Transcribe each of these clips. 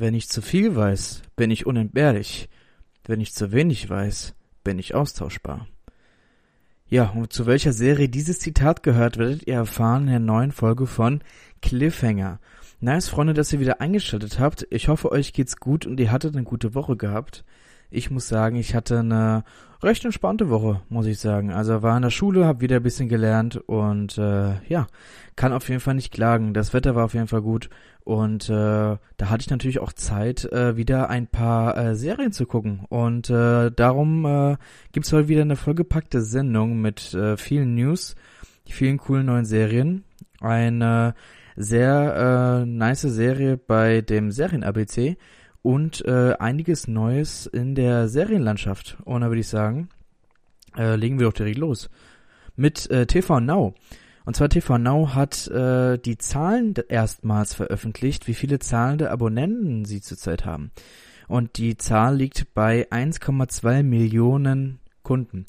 Wenn ich zu viel weiß, bin ich unentbehrlich. Wenn ich zu wenig weiß, bin ich austauschbar. Ja, und zu welcher Serie dieses Zitat gehört, werdet ihr erfahren in der neuen Folge von Cliffhanger. Nice, Freunde, dass ihr wieder eingeschaltet habt. Ich hoffe, euch geht's gut und ihr hattet eine gute Woche gehabt. Ich muss sagen, ich hatte eine recht entspannte Woche, muss ich sagen. Also war in der Schule, habe wieder ein bisschen gelernt und äh, ja, kann auf jeden Fall nicht klagen. Das Wetter war auf jeden Fall gut und äh, da hatte ich natürlich auch Zeit, äh, wieder ein paar äh, Serien zu gucken. Und äh, darum äh, gibt heute wieder eine vollgepackte Sendung mit äh, vielen News, vielen coolen neuen Serien. Eine sehr äh, nice Serie bei dem Serien-ABC und äh, einiges Neues in der Serienlandschaft. Und da würde ich sagen, äh, legen wir doch direkt los. Mit äh, TV Now. Und zwar TV Now hat äh, die Zahlen erstmals veröffentlicht, wie viele zahlende Abonnenten sie zurzeit haben. Und die Zahl liegt bei 1,2 Millionen Kunden.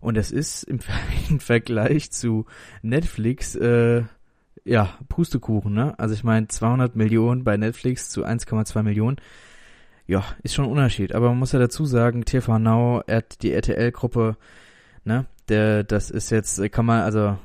Und das ist im, im Vergleich zu Netflix äh, ja, Pustekuchen, ne? Also ich meine, 200 Millionen bei Netflix zu 1,2 Millionen. Ja, ist schon ein Unterschied. Aber man muss ja dazu sagen, TV Now, die RTL-Gruppe, ne? Der, das ist jetzt, kann man, also,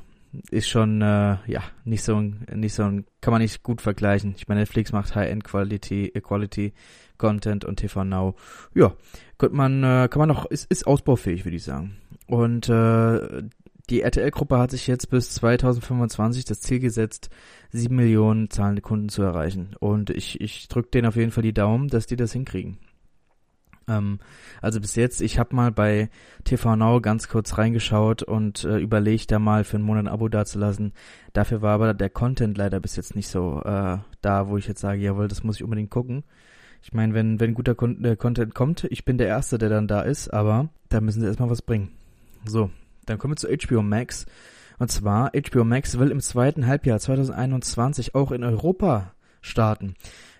ist schon, äh, ja, nicht so ein, nicht so ein, kann man nicht gut vergleichen. Ich meine, Netflix macht High-End-Quality, Quality Content und TV Now, ja, könnte man, äh, kann man noch, ist, ist ausbaufähig, würde ich sagen. Und äh, die RTL-Gruppe hat sich jetzt bis 2025 das Ziel gesetzt, sieben Millionen zahlende Kunden zu erreichen. Und ich, ich drücke denen auf jeden Fall die Daumen, dass die das hinkriegen. Ähm, also bis jetzt, ich habe mal bei TV Now ganz kurz reingeschaut und äh, überlegt, da mal für einen Monat ein Abo dazulassen. Dafür war aber der Content leider bis jetzt nicht so äh, da, wo ich jetzt sage, jawohl, das muss ich unbedingt gucken. Ich meine, wenn, wenn guter Kon äh, Content kommt, ich bin der Erste, der dann da ist, aber da müssen sie erstmal was bringen. So, dann kommen wir zu HBO Max. Und zwar, HBO Max will im zweiten Halbjahr 2021 auch in Europa starten.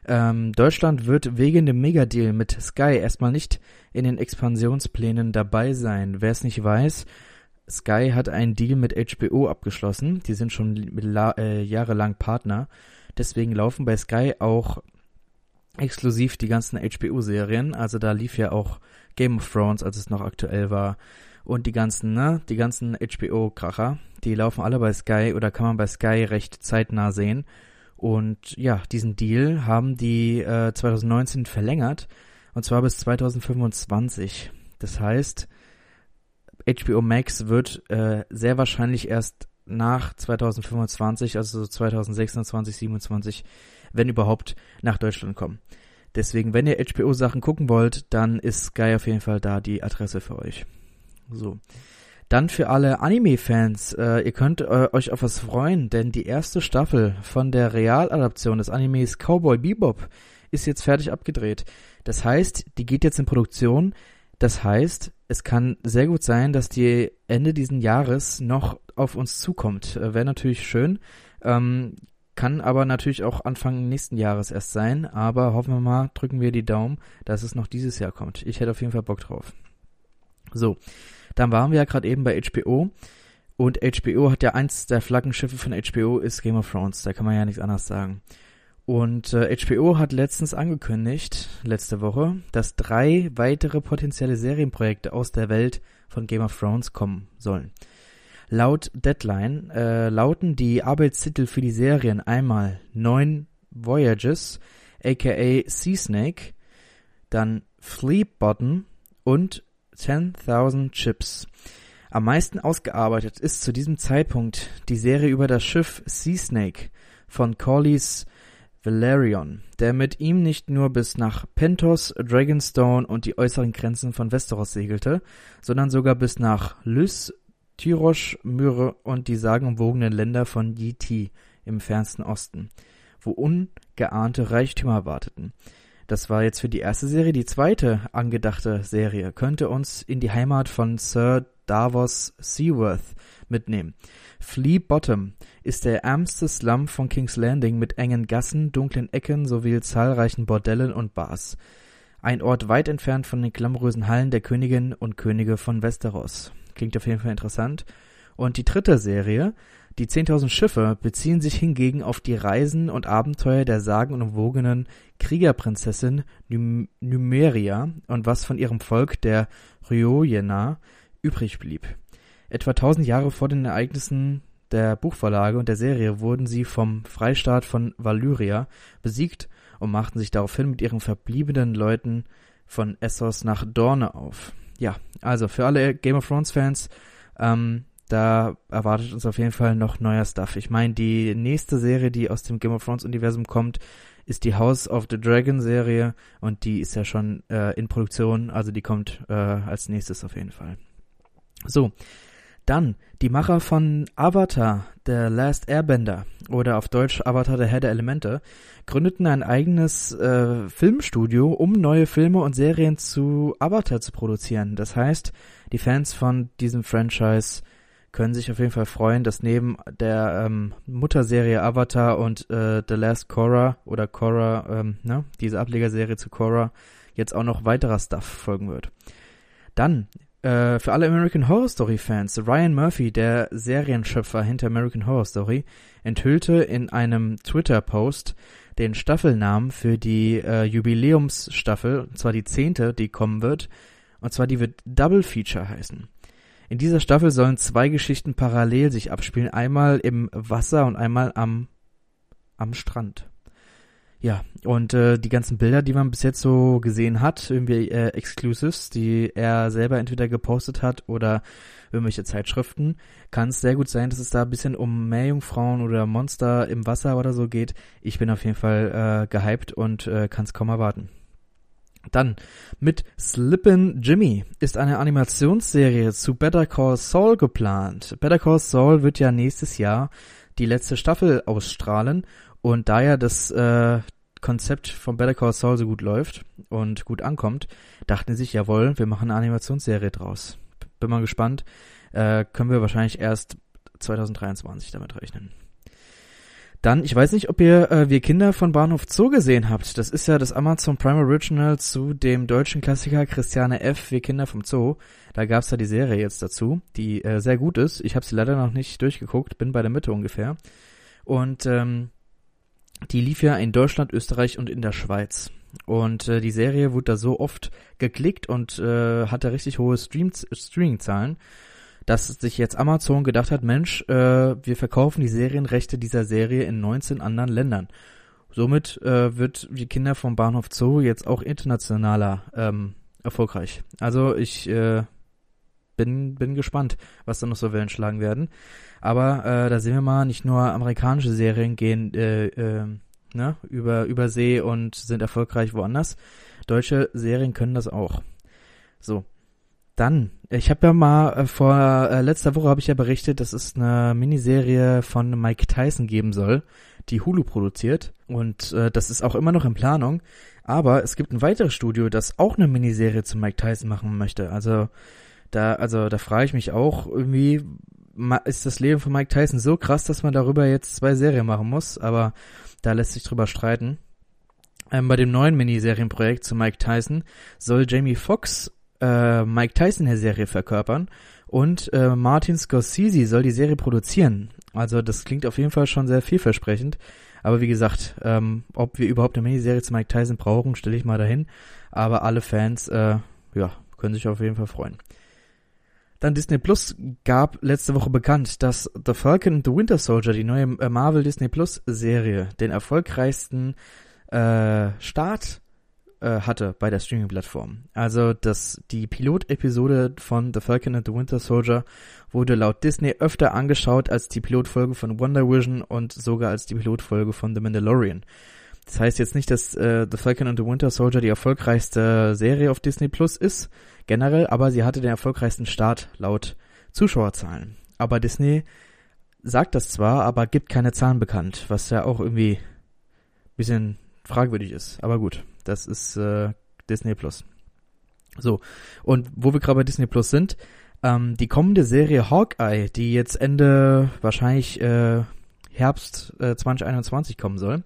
Ähm, Deutschland wird wegen dem Megadeal mit Sky erstmal nicht in den Expansionsplänen dabei sein. Wer es nicht weiß, Sky hat einen Deal mit HBO abgeschlossen. Die sind schon äh, jahrelang Partner. Deswegen laufen bei Sky auch exklusiv die ganzen HBO-Serien. Also da lief ja auch Game of Thrones, als es noch aktuell war. Und die ganzen, ne, die ganzen HBO-Kracher, die laufen alle bei Sky oder kann man bei Sky recht zeitnah sehen. Und ja, diesen Deal haben die äh, 2019 verlängert und zwar bis 2025. Das heißt, HBO Max wird äh, sehr wahrscheinlich erst nach 2025, also 2026, 27, wenn überhaupt, nach Deutschland kommen. Deswegen, wenn ihr HBO-Sachen gucken wollt, dann ist Sky auf jeden Fall da die Adresse für euch. So. Dann für alle Anime-Fans, äh, ihr könnt äh, euch auf was freuen, denn die erste Staffel von der Realadaption des Animes Cowboy Bebop ist jetzt fertig abgedreht. Das heißt, die geht jetzt in Produktion. Das heißt, es kann sehr gut sein, dass die Ende diesen Jahres noch auf uns zukommt. Äh, Wäre natürlich schön. Ähm, kann aber natürlich auch Anfang nächsten Jahres erst sein. Aber hoffen wir mal, drücken wir die Daumen, dass es noch dieses Jahr kommt. Ich hätte auf jeden Fall Bock drauf. So, dann waren wir ja gerade eben bei HBO. Und HBO hat ja eins der Flaggenschiffe von HBO ist Game of Thrones. Da kann man ja nichts anderes sagen. Und äh, HBO hat letztens angekündigt, letzte Woche, dass drei weitere potenzielle Serienprojekte aus der Welt von Game of Thrones kommen sollen. Laut Deadline äh, lauten die Arbeitstitel für die Serien einmal Neun Voyages, aka Sea Snake, dann Fleet Bottom und 10.000 Chips. Am meisten ausgearbeitet ist zu diesem Zeitpunkt die Serie über das Schiff Sea Snake von Corlys Valerion, der mit ihm nicht nur bis nach Pentos, Dragonstone und die äußeren Grenzen von Westeros segelte, sondern sogar bis nach Lys, Tyrosh, Myre und die sagenumwogenen Länder von Yiti im fernsten Osten, wo ungeahnte Reichtümer warteten. Das war jetzt für die erste Serie. Die zweite angedachte Serie könnte uns in die Heimat von Sir Davos Seaworth mitnehmen. Flea Bottom ist der ärmste Slum von King's Landing mit engen Gassen, dunklen Ecken sowie zahlreichen Bordellen und Bars. Ein Ort weit entfernt von den glamourösen Hallen der Königinnen und Könige von Westeros. Klingt auf jeden Fall interessant. Und die dritte Serie, die 10.000 Schiffe, beziehen sich hingegen auf die Reisen und Abenteuer der sagenumwogenen Kriegerprinzessin Num Numeria und was von ihrem Volk, der Ryoyena, übrig blieb. Etwa 1000 Jahre vor den Ereignissen der Buchvorlage und der Serie wurden sie vom Freistaat von Valyria besiegt und machten sich daraufhin mit ihren verbliebenen Leuten von Essos nach Dorne auf. Ja, also für alle Game of Thrones Fans, ähm, da erwartet uns auf jeden Fall noch neuer Stuff. Ich meine, die nächste Serie, die aus dem Game of Thrones Universum kommt, ist die House of the Dragon Serie und die ist ja schon äh, in Produktion, also die kommt äh, als nächstes auf jeden Fall. So, dann die Macher von Avatar, The Last Airbender oder auf Deutsch Avatar der Herr der Elemente gründeten ein eigenes äh, Filmstudio, um neue Filme und Serien zu Avatar zu produzieren. Das heißt, die Fans von diesem Franchise können sich auf jeden Fall freuen, dass neben der ähm, Mutterserie Avatar und äh, The Last Korra oder Korra, ähm, ne, diese Ablegerserie zu Korra, jetzt auch noch weiterer Stuff folgen wird. Dann äh, für alle American Horror Story Fans, Ryan Murphy, der Serienschöpfer hinter American Horror Story, enthüllte in einem Twitter-Post den Staffelnamen für die äh, Jubiläumsstaffel, und zwar die zehnte, die kommen wird, und zwar die wird Double Feature heißen. In dieser Staffel sollen zwei Geschichten parallel sich abspielen, einmal im Wasser und einmal am am Strand. Ja, und äh, die ganzen Bilder, die man bis jetzt so gesehen hat, irgendwie äh, Exclusives, die er selber entweder gepostet hat oder irgendwelche Zeitschriften, kann es sehr gut sein, dass es da ein bisschen um Meerjungfrauen oder Monster im Wasser oder so geht. Ich bin auf jeden Fall äh, gehypt und äh, kann es kaum erwarten. Dann mit Slippin' Jimmy ist eine Animationsserie zu Better Call Saul geplant. Better Call Saul wird ja nächstes Jahr die letzte Staffel ausstrahlen und da ja das äh, Konzept von Better Call Saul so gut läuft und gut ankommt, dachten sie sich, jawohl, wir machen eine Animationsserie draus. Bin mal gespannt. Äh, können wir wahrscheinlich erst 2023 damit rechnen. Dann, ich weiß nicht, ob ihr äh, Wir Kinder von Bahnhof Zoo gesehen habt. Das ist ja das Amazon Prime Original zu dem deutschen Klassiker Christiane F. Wir Kinder vom Zoo. Da gab's da die Serie jetzt dazu, die äh, sehr gut ist. Ich habe sie leider noch nicht durchgeguckt, bin bei der Mitte ungefähr. Und ähm, die lief ja in Deutschland, Österreich und in der Schweiz. Und äh, die Serie wurde da so oft geklickt und äh, hatte richtig hohe Stream Streaming-Zahlen, dass sich jetzt Amazon gedacht hat, Mensch, äh, wir verkaufen die Serienrechte dieser Serie in 19 anderen Ländern. Somit äh, wird die Kinder vom Bahnhof Zoo jetzt auch internationaler ähm, erfolgreich. Also ich äh, bin, bin gespannt, was da noch so Wellen schlagen werden. Aber äh, da sehen wir mal, nicht nur amerikanische Serien gehen äh, äh, ne, über, über See und sind erfolgreich woanders. Deutsche Serien können das auch. So. Dann, ich habe ja mal äh, vor äh, letzter Woche habe ich ja berichtet, dass es eine Miniserie von Mike Tyson geben soll, die Hulu produziert und äh, das ist auch immer noch in Planung. Aber es gibt ein weiteres Studio, das auch eine Miniserie zu Mike Tyson machen möchte. Also da, also da frage ich mich auch irgendwie, ist das Leben von Mike Tyson so krass, dass man darüber jetzt zwei Serien machen muss, aber da lässt sich drüber streiten. Ähm, bei dem neuen Miniserienprojekt zu Mike Tyson soll Jamie Foxx äh, Mike Tyson der Serie verkörpern und äh, Martin Scorsese soll die Serie produzieren. Also das klingt auf jeden Fall schon sehr vielversprechend. Aber wie gesagt, ähm, ob wir überhaupt eine Miniserie zu Mike Tyson brauchen, stelle ich mal dahin. Aber alle Fans, äh, ja, können sich auf jeden Fall freuen. Dann Disney Plus gab letzte Woche bekannt, dass The Falcon and the Winter Soldier, die neue äh, Marvel Disney Plus Serie, den erfolgreichsten äh, Start äh, hatte bei der Streaming-Plattform. Also dass die Pilotepisode von The Falcon and the Winter Soldier wurde laut Disney öfter angeschaut als die Pilotfolge von Wonder Vision und sogar als die Pilotfolge von The Mandalorian. Das heißt jetzt nicht, dass äh, The Falcon and the Winter Soldier die erfolgreichste Serie auf Disney Plus ist, generell, aber sie hatte den erfolgreichsten Start laut Zuschauerzahlen. Aber Disney sagt das zwar, aber gibt keine Zahlen bekannt, was ja auch irgendwie bisschen fragwürdig ist. Aber gut, das ist äh, Disney Plus. So, und wo wir gerade bei Disney Plus sind, ähm, die kommende Serie Hawkeye, die jetzt Ende wahrscheinlich äh, Herbst äh, 2021 kommen soll,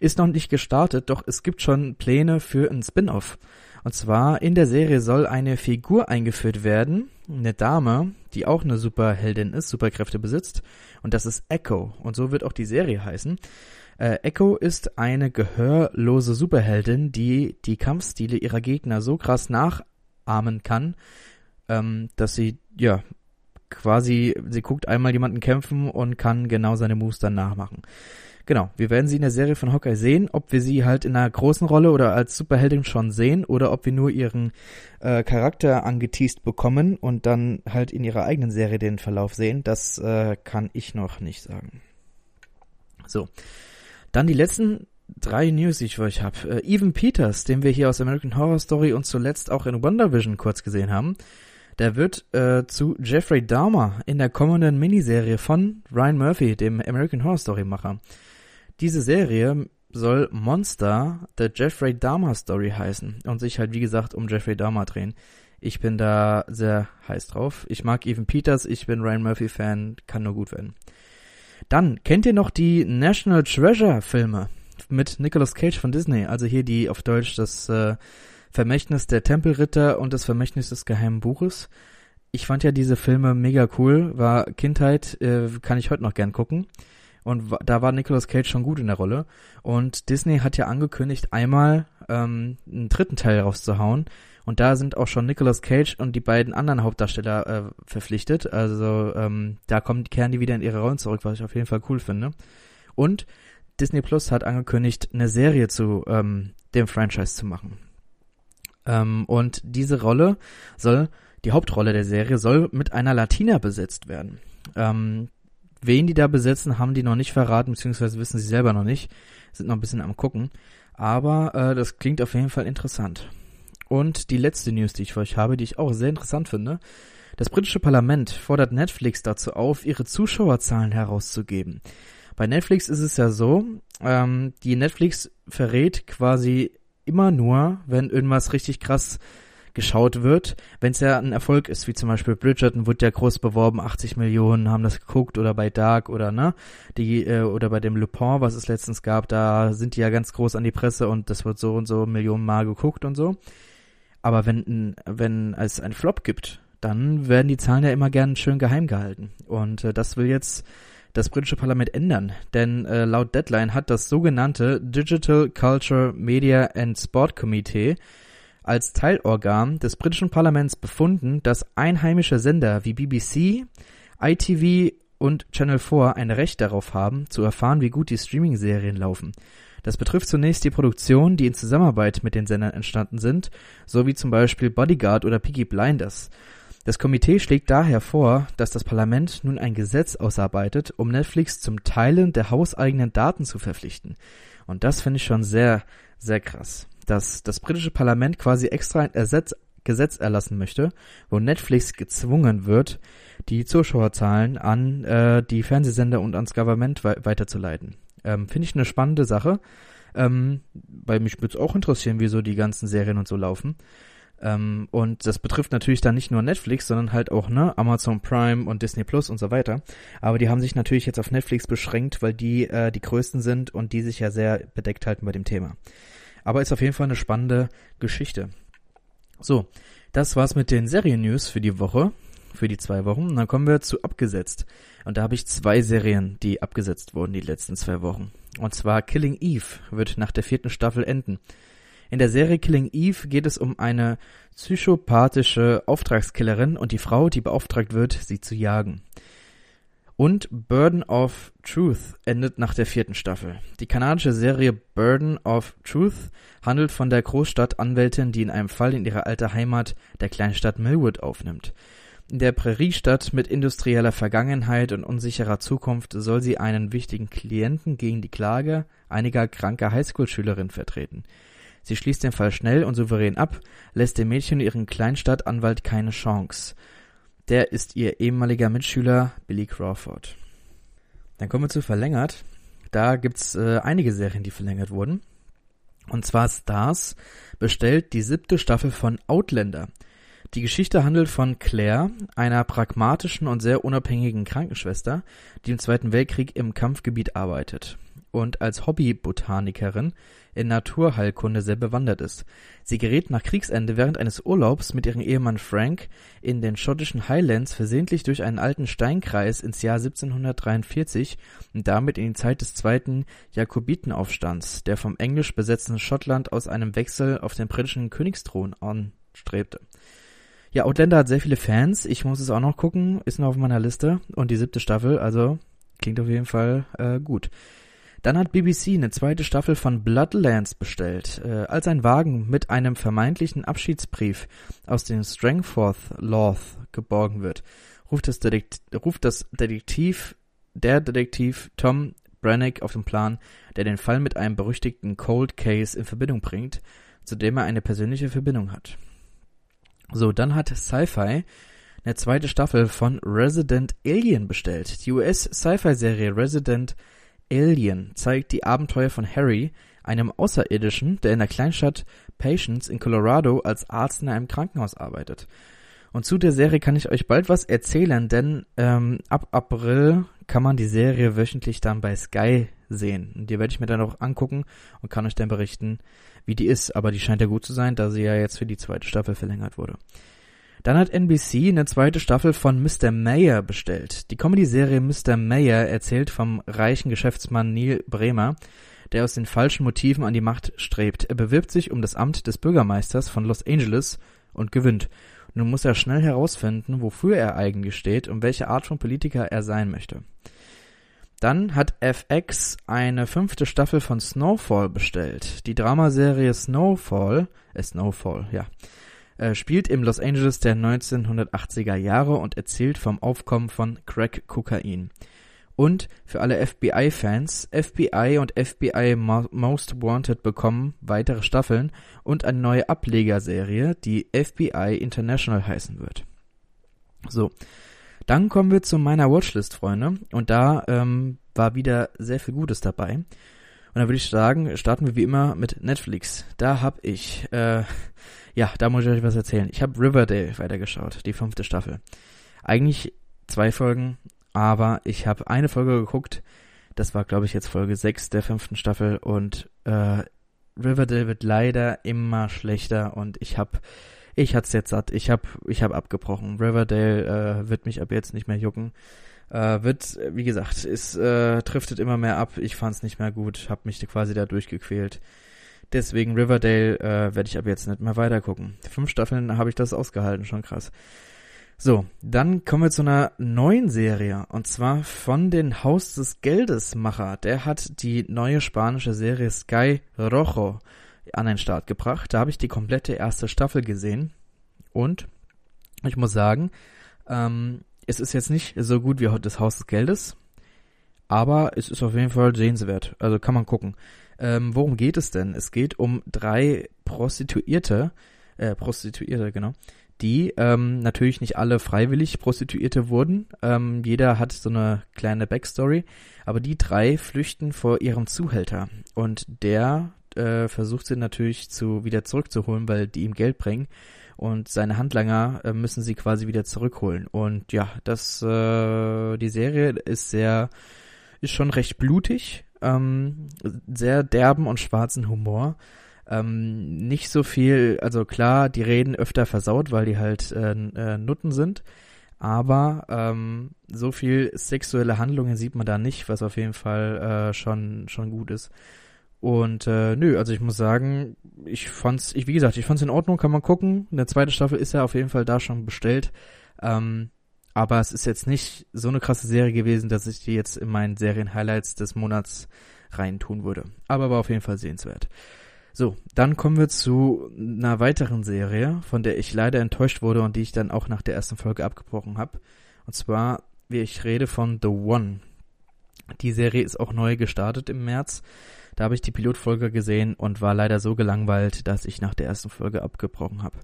ist noch nicht gestartet, doch es gibt schon Pläne für ein Spin-off. Und zwar in der Serie soll eine Figur eingeführt werden, eine Dame, die auch eine Superheldin ist, Superkräfte besitzt. Und das ist Echo. Und so wird auch die Serie heißen. Äh, Echo ist eine gehörlose Superheldin, die die Kampfstile ihrer Gegner so krass nachahmen kann, ähm, dass sie, ja, quasi, sie guckt einmal jemanden kämpfen und kann genau seine Moves dann nachmachen. Genau, wir werden sie in der Serie von Hawkeye sehen, ob wir sie halt in einer großen Rolle oder als Superheldin schon sehen oder ob wir nur ihren äh, Charakter angeteased bekommen und dann halt in ihrer eigenen Serie den Verlauf sehen, das äh, kann ich noch nicht sagen. So, dann die letzten drei News, die ich für euch habe. Äh, Evan Peters, den wir hier aus American Horror Story und zuletzt auch in Wonder Vision kurz gesehen haben, der wird äh, zu Jeffrey Dahmer in der kommenden Miniserie von Ryan Murphy, dem American Horror Story Macher. Diese Serie soll Monster, The Jeffrey Dahmer Story heißen und sich halt wie gesagt um Jeffrey Dahmer drehen. Ich bin da sehr heiß drauf. Ich mag Evan Peters, ich bin Ryan Murphy Fan, kann nur gut werden. Dann kennt ihr noch die National Treasure Filme mit Nicolas Cage von Disney, also hier die auf Deutsch das äh, Vermächtnis der Tempelritter und das Vermächtnis des geheimen Buches. Ich fand ja diese Filme mega cool, war Kindheit, äh, kann ich heute noch gern gucken. Und da war Nicolas Cage schon gut in der Rolle. Und Disney hat ja angekündigt, einmal ähm, einen dritten Teil rauszuhauen. Und da sind auch schon Nicolas Cage und die beiden anderen Hauptdarsteller äh, verpflichtet. Also ähm, da kommen, kehren die wieder in ihre Rollen zurück, was ich auf jeden Fall cool finde. Und Disney Plus hat angekündigt, eine Serie zu ähm, dem Franchise zu machen. Ähm, und diese Rolle soll, die Hauptrolle der Serie soll mit einer Latina besetzt werden. Ähm, Wen die da besetzen, haben die noch nicht verraten, beziehungsweise wissen sie selber noch nicht. Sind noch ein bisschen am gucken. Aber äh, das klingt auf jeden Fall interessant. Und die letzte News, die ich für euch habe, die ich auch sehr interessant finde. Das britische Parlament fordert Netflix dazu auf, ihre Zuschauerzahlen herauszugeben. Bei Netflix ist es ja so, ähm, die Netflix verrät quasi immer nur, wenn irgendwas richtig krass geschaut wird, wenn es ja ein Erfolg ist, wie zum Beispiel Bridgerton wurde ja groß beworben, 80 Millionen haben das geguckt oder bei Dark oder ne, die äh, oder bei dem Lupin, was es letztens gab, da sind die ja ganz groß an die Presse und das wird so und so Millionen Mal geguckt und so. Aber wenn wenn es ein Flop gibt, dann werden die Zahlen ja immer gern schön geheim gehalten und äh, das will jetzt das britische Parlament ändern, denn äh, laut Deadline hat das sogenannte Digital Culture Media and Sport Committee als Teilorgan des britischen Parlaments befunden, dass einheimische Sender wie BBC, ITV und Channel 4 ein Recht darauf haben, zu erfahren, wie gut die Streaming-Serien laufen. Das betrifft zunächst die Produktionen, die in Zusammenarbeit mit den Sendern entstanden sind, so wie zum Beispiel Bodyguard oder Peaky Blinders. Das Komitee schlägt daher vor, dass das Parlament nun ein Gesetz ausarbeitet, um Netflix zum Teilen der hauseigenen Daten zu verpflichten. Und das finde ich schon sehr, sehr krass dass das britische Parlament quasi extra ein Ersetz Gesetz erlassen möchte, wo Netflix gezwungen wird, die Zuschauerzahlen an äh, die Fernsehsender und ans Government we weiterzuleiten. Ähm, Finde ich eine spannende Sache, ähm, weil mich würde es auch interessieren, wie so die ganzen Serien und so laufen. Ähm, und das betrifft natürlich dann nicht nur Netflix, sondern halt auch ne Amazon Prime und Disney Plus und so weiter. Aber die haben sich natürlich jetzt auf Netflix beschränkt, weil die äh, die größten sind und die sich ja sehr bedeckt halten bei dem Thema. Aber ist auf jeden Fall eine spannende Geschichte. So, das war's mit den Serien-News für die Woche, für die zwei Wochen. Und dann kommen wir zu abgesetzt. Und da habe ich zwei Serien, die abgesetzt wurden die letzten zwei Wochen. Und zwar Killing Eve wird nach der vierten Staffel enden. In der Serie Killing Eve geht es um eine psychopathische Auftragskillerin und die Frau, die beauftragt wird, sie zu jagen. Und Burden of Truth endet nach der vierten Staffel. Die kanadische Serie Burden of Truth handelt von der Großstadtanwältin, die in einem Fall in ihre alte Heimat, der Kleinstadt Millwood, aufnimmt. In der Präriestadt mit industrieller Vergangenheit und unsicherer Zukunft soll sie einen wichtigen Klienten gegen die Klage einiger kranker Highschool-Schülerinnen vertreten. Sie schließt den Fall schnell und souverän ab, lässt dem Mädchen ihren Kleinstadtanwalt keine Chance. Der ist ihr ehemaliger Mitschüler Billy Crawford. Dann kommen wir zu verlängert. Da gibt's äh, einige Serien, die verlängert wurden. Und zwar Stars bestellt die siebte Staffel von Outlander. Die Geschichte handelt von Claire, einer pragmatischen und sehr unabhängigen Krankenschwester, die im Zweiten Weltkrieg im Kampfgebiet arbeitet. und als Hobbybotanikerin in Naturheilkunde sehr bewandert ist. Sie gerät nach Kriegsende während eines Urlaubs mit ihrem Ehemann Frank in den schottischen Highlands versehentlich durch einen alten Steinkreis ins Jahr 1743 und damit in die Zeit des zweiten Jakobitenaufstands, der vom englisch besetzten Schottland aus einem Wechsel auf den britischen Königsthron anstrebte. Ja, Outlander hat sehr viele Fans. Ich muss es auch noch gucken. Ist noch auf meiner Liste. Und die siebte Staffel, also klingt auf jeden Fall äh, gut. Dann hat BBC eine zweite Staffel von Bloodlands bestellt. Äh, als ein Wagen mit einem vermeintlichen Abschiedsbrief aus dem Strangforth Loth geborgen wird, ruft das, Detektiv, ruft das Detektiv, der Detektiv Tom Brannick auf den Plan, der den Fall mit einem berüchtigten Cold Case in Verbindung bringt, zu dem er eine persönliche Verbindung hat. So, dann hat Sci-Fi eine zweite Staffel von Resident Alien bestellt. Die US-Sci-Fi-Serie Resident Alien zeigt die Abenteuer von Harry, einem Außerirdischen, der in der Kleinstadt Patience in Colorado als Arzt in einem Krankenhaus arbeitet. Und zu der Serie kann ich euch bald was erzählen, denn ähm, ab April kann man die Serie wöchentlich dann bei Sky sehen. Und die werde ich mir dann auch angucken und kann euch dann berichten, wie die ist. Aber die scheint ja gut zu sein, da sie ja jetzt für die zweite Staffel verlängert wurde. Dann hat NBC eine zweite Staffel von Mr. Mayer bestellt. Die Comedy-Serie Mr. Mayer erzählt vom reichen Geschäftsmann Neil Bremer, der aus den falschen Motiven an die Macht strebt. Er bewirbt sich um das Amt des Bürgermeisters von Los Angeles und gewinnt. Nun muss er schnell herausfinden, wofür er eigentlich steht und welche Art von Politiker er sein möchte. Dann hat FX eine fünfte Staffel von Snowfall bestellt. Die Dramaserie Snowfall, äh Snowfall, ja, äh, spielt im Los Angeles der 1980er Jahre und erzählt vom Aufkommen von Crack-Kokain. Und für alle FBI-Fans, FBI und FBI Most Wanted bekommen weitere Staffeln und eine neue Ablegerserie, die FBI International heißen wird. So, dann kommen wir zu meiner Watchlist, Freunde. Und da ähm, war wieder sehr viel Gutes dabei. Und da würde ich sagen, starten wir wie immer mit Netflix. Da habe ich äh, ja, da muss ich euch was erzählen. Ich habe Riverdale weitergeschaut, die fünfte Staffel. Eigentlich zwei Folgen, aber ich habe eine Folge geguckt. Das war, glaube ich, jetzt Folge 6 der fünften Staffel und äh, Riverdale wird leider immer schlechter und ich habe ich hat's jetzt satt. Ich hab ich hab abgebrochen. Riverdale äh, wird mich ab jetzt nicht mehr jucken. Äh, wird, wie gesagt, es äh, driftet immer mehr ab. Ich fand's nicht mehr gut, hab mich quasi da durchgequält. Deswegen Riverdale äh, werde ich ab jetzt nicht mehr weitergucken. Fünf Staffeln habe ich das ausgehalten, schon krass. So, dann kommen wir zu einer neuen Serie und zwar von den Haus des Geldes Macher. Der hat die neue spanische Serie Sky Rojo an den Start gebracht. Da habe ich die komplette erste Staffel gesehen und ich muss sagen, ähm, es ist jetzt nicht so gut wie das Haus des Geldes, aber es ist auf jeden Fall sehenswert. Also kann man gucken. Ähm, worum geht es denn? Es geht um drei Prostituierte, äh, Prostituierte, genau, die ähm, natürlich nicht alle freiwillig Prostituierte wurden. Ähm, jeder hat so eine kleine Backstory, aber die drei flüchten vor ihrem Zuhälter und der äh, versucht sie natürlich zu wieder zurückzuholen, weil die ihm Geld bringen und seine Handlanger äh, müssen sie quasi wieder zurückholen. Und ja, das äh, die Serie ist sehr ist schon recht blutig, ähm, sehr derben und schwarzen Humor. Ähm, nicht so viel, also klar, die reden öfter versaut, weil die halt äh, äh, Nutten sind. Aber ähm, so viel sexuelle Handlungen sieht man da nicht, was auf jeden Fall äh, schon, schon gut ist. Und äh, nö, also ich muss sagen, ich fand's, ich, wie gesagt, ich fand's in Ordnung, kann man gucken. Eine zweite Staffel ist ja auf jeden Fall da schon bestellt. Ähm, aber es ist jetzt nicht so eine krasse Serie gewesen, dass ich die jetzt in meinen Serien-Highlights des Monats reintun würde. Aber war auf jeden Fall sehenswert. So, dann kommen wir zu einer weiteren Serie, von der ich leider enttäuscht wurde und die ich dann auch nach der ersten Folge abgebrochen habe. Und zwar, wie ich rede von The One. Die Serie ist auch neu gestartet im März. Da habe ich die Pilotfolge gesehen und war leider so gelangweilt, dass ich nach der ersten Folge abgebrochen habe.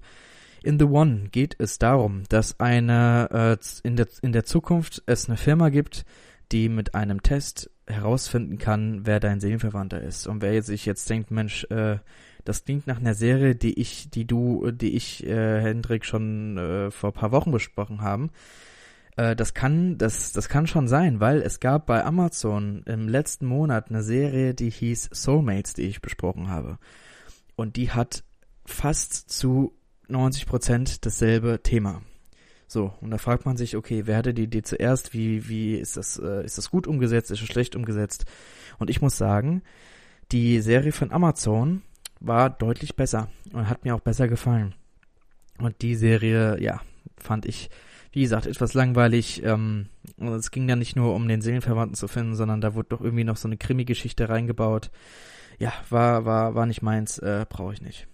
In The One geht es darum, dass eine äh, in, der, in der Zukunft es eine Firma gibt, die mit einem Test herausfinden kann, wer dein Seelenverwandter ist. Und wer sich jetzt denkt, Mensch, äh, das klingt nach einer Serie, die ich, die du, die ich, äh, Hendrik, schon äh, vor paar Wochen besprochen haben. Äh, das kann, das, das kann schon sein, weil es gab bei Amazon im letzten Monat eine Serie, die hieß Soulmates, die ich besprochen habe. Und die hat fast zu 90 Prozent dasselbe Thema. So, und da fragt man sich, okay, wer hatte die Idee zuerst? Wie, wie ist das, äh, ist das gut umgesetzt? Ist es schlecht umgesetzt? Und ich muss sagen, die Serie von Amazon war deutlich besser und hat mir auch besser gefallen. Und die Serie, ja, fand ich, wie gesagt, etwas langweilig. Ähm, es ging ja nicht nur um den Seelenverwandten zu finden, sondern da wurde doch irgendwie noch so eine Krimi-Geschichte reingebaut. Ja, war, war, war nicht meins, äh, brauche ich nicht.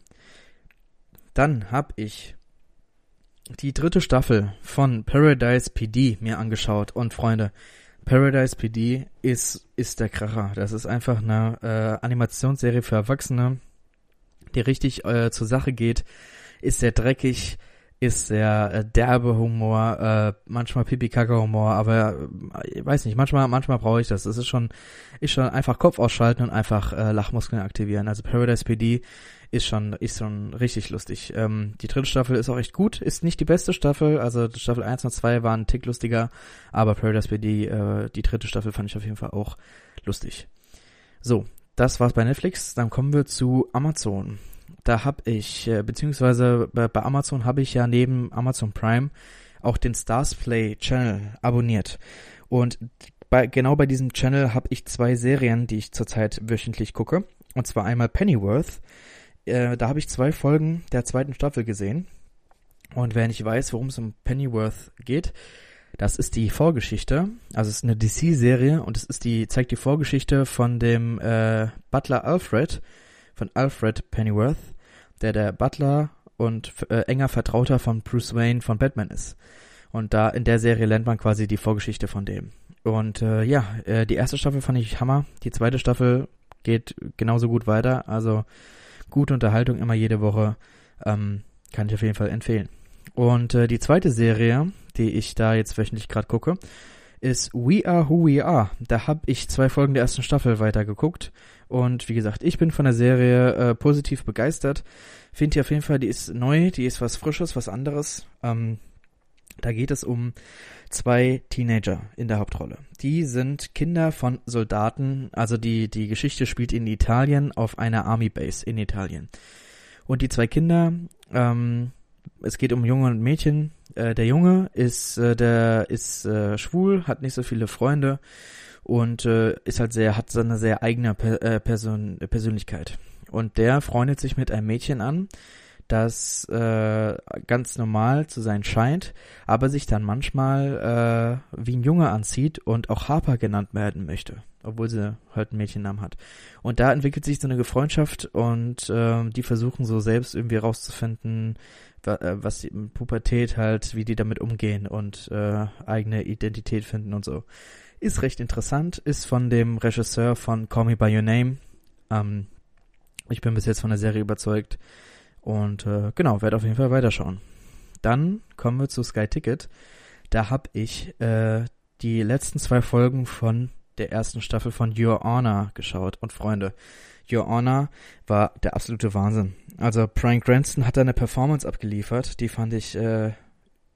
Dann hab ich die dritte Staffel von Paradise PD mir angeschaut und Freunde, Paradise PD ist, ist der Kracher. Das ist einfach eine äh, Animationsserie für Erwachsene, die richtig äh, zur Sache geht, ist sehr dreckig, ist sehr äh, derbe Humor, äh, manchmal Pipi-Kacke-Humor, aber äh, ich weiß nicht, manchmal, manchmal brauche ich das. Es ist schon, ist schon einfach Kopf ausschalten und einfach äh, Lachmuskeln aktivieren. Also Paradise PD ist schon, ist schon richtig lustig. Ähm, die dritte Staffel ist auch echt gut, ist nicht die beste Staffel, also Staffel 1 und 2 waren ein Tick lustiger, aber Paradise PD, äh, die dritte Staffel fand ich auf jeden Fall auch lustig. So, das war's bei Netflix, dann kommen wir zu Amazon. Da habe ich, äh, beziehungsweise bei, bei Amazon habe ich ja neben Amazon Prime auch den Stars Play Channel abonniert. Und bei, genau bei diesem Channel habe ich zwei Serien, die ich zurzeit wöchentlich gucke. Und zwar einmal Pennyworth, äh, da habe ich zwei Folgen der zweiten Staffel gesehen. Und wer nicht weiß, worum es um Pennyworth geht, das ist die Vorgeschichte. Also es ist eine DC-Serie und es ist die, zeigt die Vorgeschichte von dem äh, Butler Alfred, von Alfred Pennyworth, der der Butler und äh, enger Vertrauter von Bruce Wayne von Batman ist. Und da in der Serie lernt man quasi die Vorgeschichte von dem. Und äh, ja, äh, die erste Staffel fand ich Hammer. Die zweite Staffel geht genauso gut weiter. Also gute Unterhaltung immer jede Woche. Ähm, kann ich auf jeden Fall empfehlen. Und äh, die zweite Serie, die ich da jetzt wöchentlich gerade gucke, ist We Are Who We Are. Da habe ich zwei Folgen der ersten Staffel weitergeguckt. Und wie gesagt, ich bin von der Serie äh, positiv begeistert. Finde die auf jeden Fall, die ist neu, die ist was Frisches, was anderes. Ähm, da geht es um zwei Teenager in der Hauptrolle. Die sind Kinder von Soldaten, also die, die Geschichte spielt in Italien auf einer Army Base in Italien. Und die zwei Kinder, ähm, es geht um Junge und Mädchen. Äh, der Junge ist, äh, der ist äh, schwul, hat nicht so viele Freunde und äh, ist halt sehr, hat so eine sehr eigene per äh, Person, Persönlichkeit. Und der freundet sich mit einem Mädchen an, das äh, ganz normal zu sein scheint, aber sich dann manchmal äh, wie ein Junge anzieht und auch Harper genannt werden möchte, obwohl sie halt einen Mädchennamen hat. Und da entwickelt sich so eine Freundschaft und äh, die versuchen so selbst irgendwie rauszufinden, äh, was die Pubertät halt, wie die damit umgehen und äh, eigene Identität finden und so. Ist recht interessant, ist von dem Regisseur von Call Me By Your Name. Ähm, ich bin bis jetzt von der Serie überzeugt. Und äh, genau, werde auf jeden Fall weiterschauen. Dann kommen wir zu Sky Ticket. Da habe ich äh, die letzten zwei Folgen von der ersten Staffel von Your Honor geschaut. Und Freunde, Your Honor war der absolute Wahnsinn. Also Brian Cranston hat da eine Performance abgeliefert, die fand ich äh,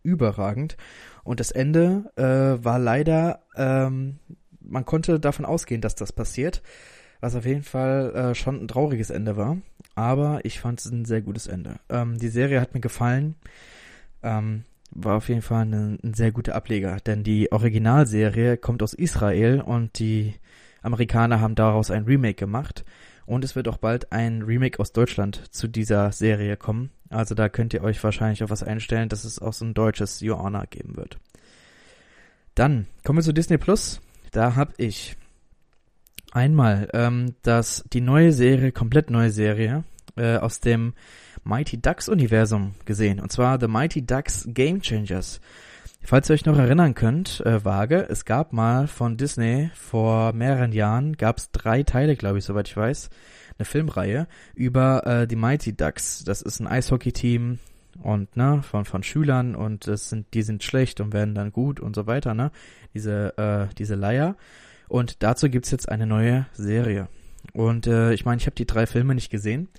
überragend. Und das Ende äh, war leider, ähm, man konnte davon ausgehen, dass das passiert was auf jeden Fall äh, schon ein trauriges Ende war. Aber ich fand es ein sehr gutes Ende. Ähm, die Serie hat mir gefallen. Ähm, war auf jeden Fall eine, ein sehr guter Ableger, denn die Originalserie kommt aus Israel und die Amerikaner haben daraus ein Remake gemacht. Und es wird auch bald ein Remake aus Deutschland zu dieser Serie kommen. Also da könnt ihr euch wahrscheinlich auf was einstellen, dass es auch so ein deutsches Honor geben wird. Dann kommen wir zu Disney Plus. Da habe ich Einmal, ähm, dass die neue Serie, komplett neue Serie, äh, aus dem Mighty Ducks Universum gesehen. Und zwar The Mighty Ducks Game Changers. Falls ihr euch noch erinnern könnt, äh, vage, es gab mal von Disney vor mehreren Jahren, gab es drei Teile, glaube ich, soweit ich weiß, eine Filmreihe über äh, die Mighty Ducks. Das ist ein Eishockey-Team und ne von von Schülern und das sind die sind schlecht und werden dann gut und so weiter ne diese äh, diese Leier und dazu gibt's jetzt eine neue Serie. Und äh, ich meine, ich habe die drei Filme nicht gesehen,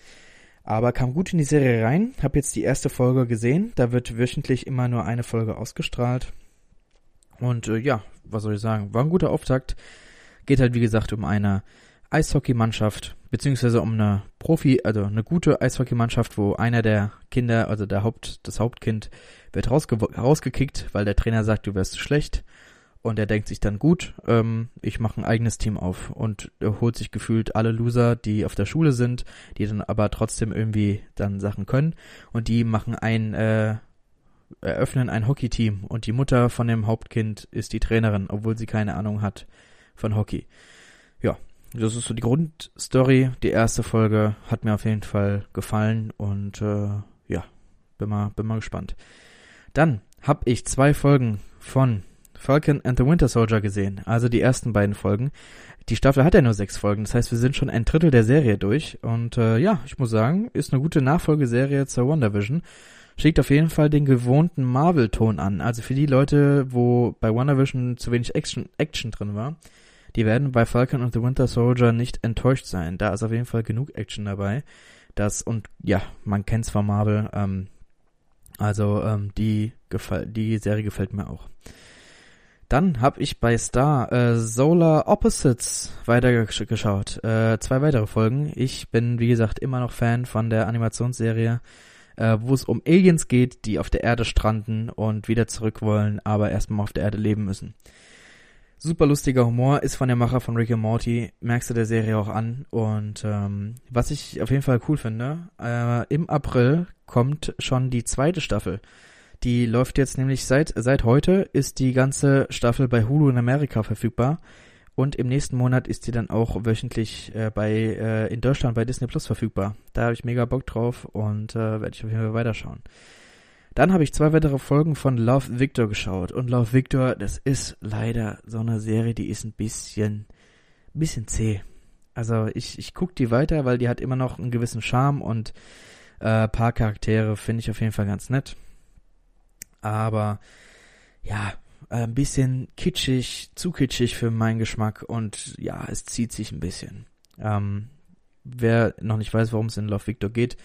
aber kam gut in die Serie rein. Habe jetzt die erste Folge gesehen. Da wird wöchentlich immer nur eine Folge ausgestrahlt. Und äh, ja, was soll ich sagen? War ein guter Auftakt. Geht halt, wie gesagt, um eine Eishockeymannschaft, beziehungsweise um eine Profi, also eine gute Eishockeymannschaft, wo einer der Kinder, also der Haupt, das Hauptkind, wird rausge rausgekickt, weil der Trainer sagt, du wärst schlecht. Und er denkt sich dann, gut, ähm, ich mache ein eigenes Team auf und er holt sich gefühlt alle Loser, die auf der Schule sind, die dann aber trotzdem irgendwie dann Sachen können. Und die machen ein, äh, eröffnen ein Hockeyteam und die Mutter von dem Hauptkind ist die Trainerin, obwohl sie keine Ahnung hat von Hockey. Das ist so die Grundstory. Die erste Folge hat mir auf jeden Fall gefallen und äh, ja, bin mal, bin mal gespannt. Dann habe ich zwei Folgen von Falcon and the Winter Soldier gesehen, also die ersten beiden Folgen. Die Staffel hat ja nur sechs Folgen, das heißt, wir sind schon ein Drittel der Serie durch. Und äh, ja, ich muss sagen, ist eine gute Nachfolgeserie zur WandaVision. Schlägt auf jeden Fall den gewohnten Marvel-Ton an. Also für die Leute, wo bei WandaVision zu wenig Action, Action drin war, die werden bei Falcon and the Winter Soldier nicht enttäuscht sein. Da ist auf jeden Fall genug Action dabei. Das und ja, man kennt's von Marvel. Ähm, also ähm, die, die Serie gefällt mir auch. Dann habe ich bei Star äh, Solar Opposites weitergeschaut. Äh, zwei weitere Folgen. Ich bin, wie gesagt, immer noch Fan von der Animationsserie, äh, wo es um Aliens geht, die auf der Erde stranden und wieder zurück wollen, aber erstmal auf der Erde leben müssen. Super lustiger Humor, ist von der Macher von Rick and Morty, merkst du der Serie auch an. Und ähm, was ich auf jeden Fall cool finde, äh, im April kommt schon die zweite Staffel. Die läuft jetzt nämlich seit, seit heute ist die ganze Staffel bei Hulu in Amerika verfügbar. Und im nächsten Monat ist sie dann auch wöchentlich äh, bei äh, in Deutschland bei Disney Plus verfügbar. Da habe ich mega Bock drauf und äh, werde ich auf jeden Fall weiterschauen. Dann habe ich zwei weitere Folgen von Love Victor geschaut. Und Love Victor, das ist leider so eine Serie, die ist ein bisschen, bisschen zäh. Also ich, ich gucke die weiter, weil die hat immer noch einen gewissen Charme und äh, paar Charaktere finde ich auf jeden Fall ganz nett aber ja, ein bisschen kitschig, zu kitschig für meinen Geschmack und ja, es zieht sich ein bisschen. Ähm, wer noch nicht weiß, worum es in Love Victor geht,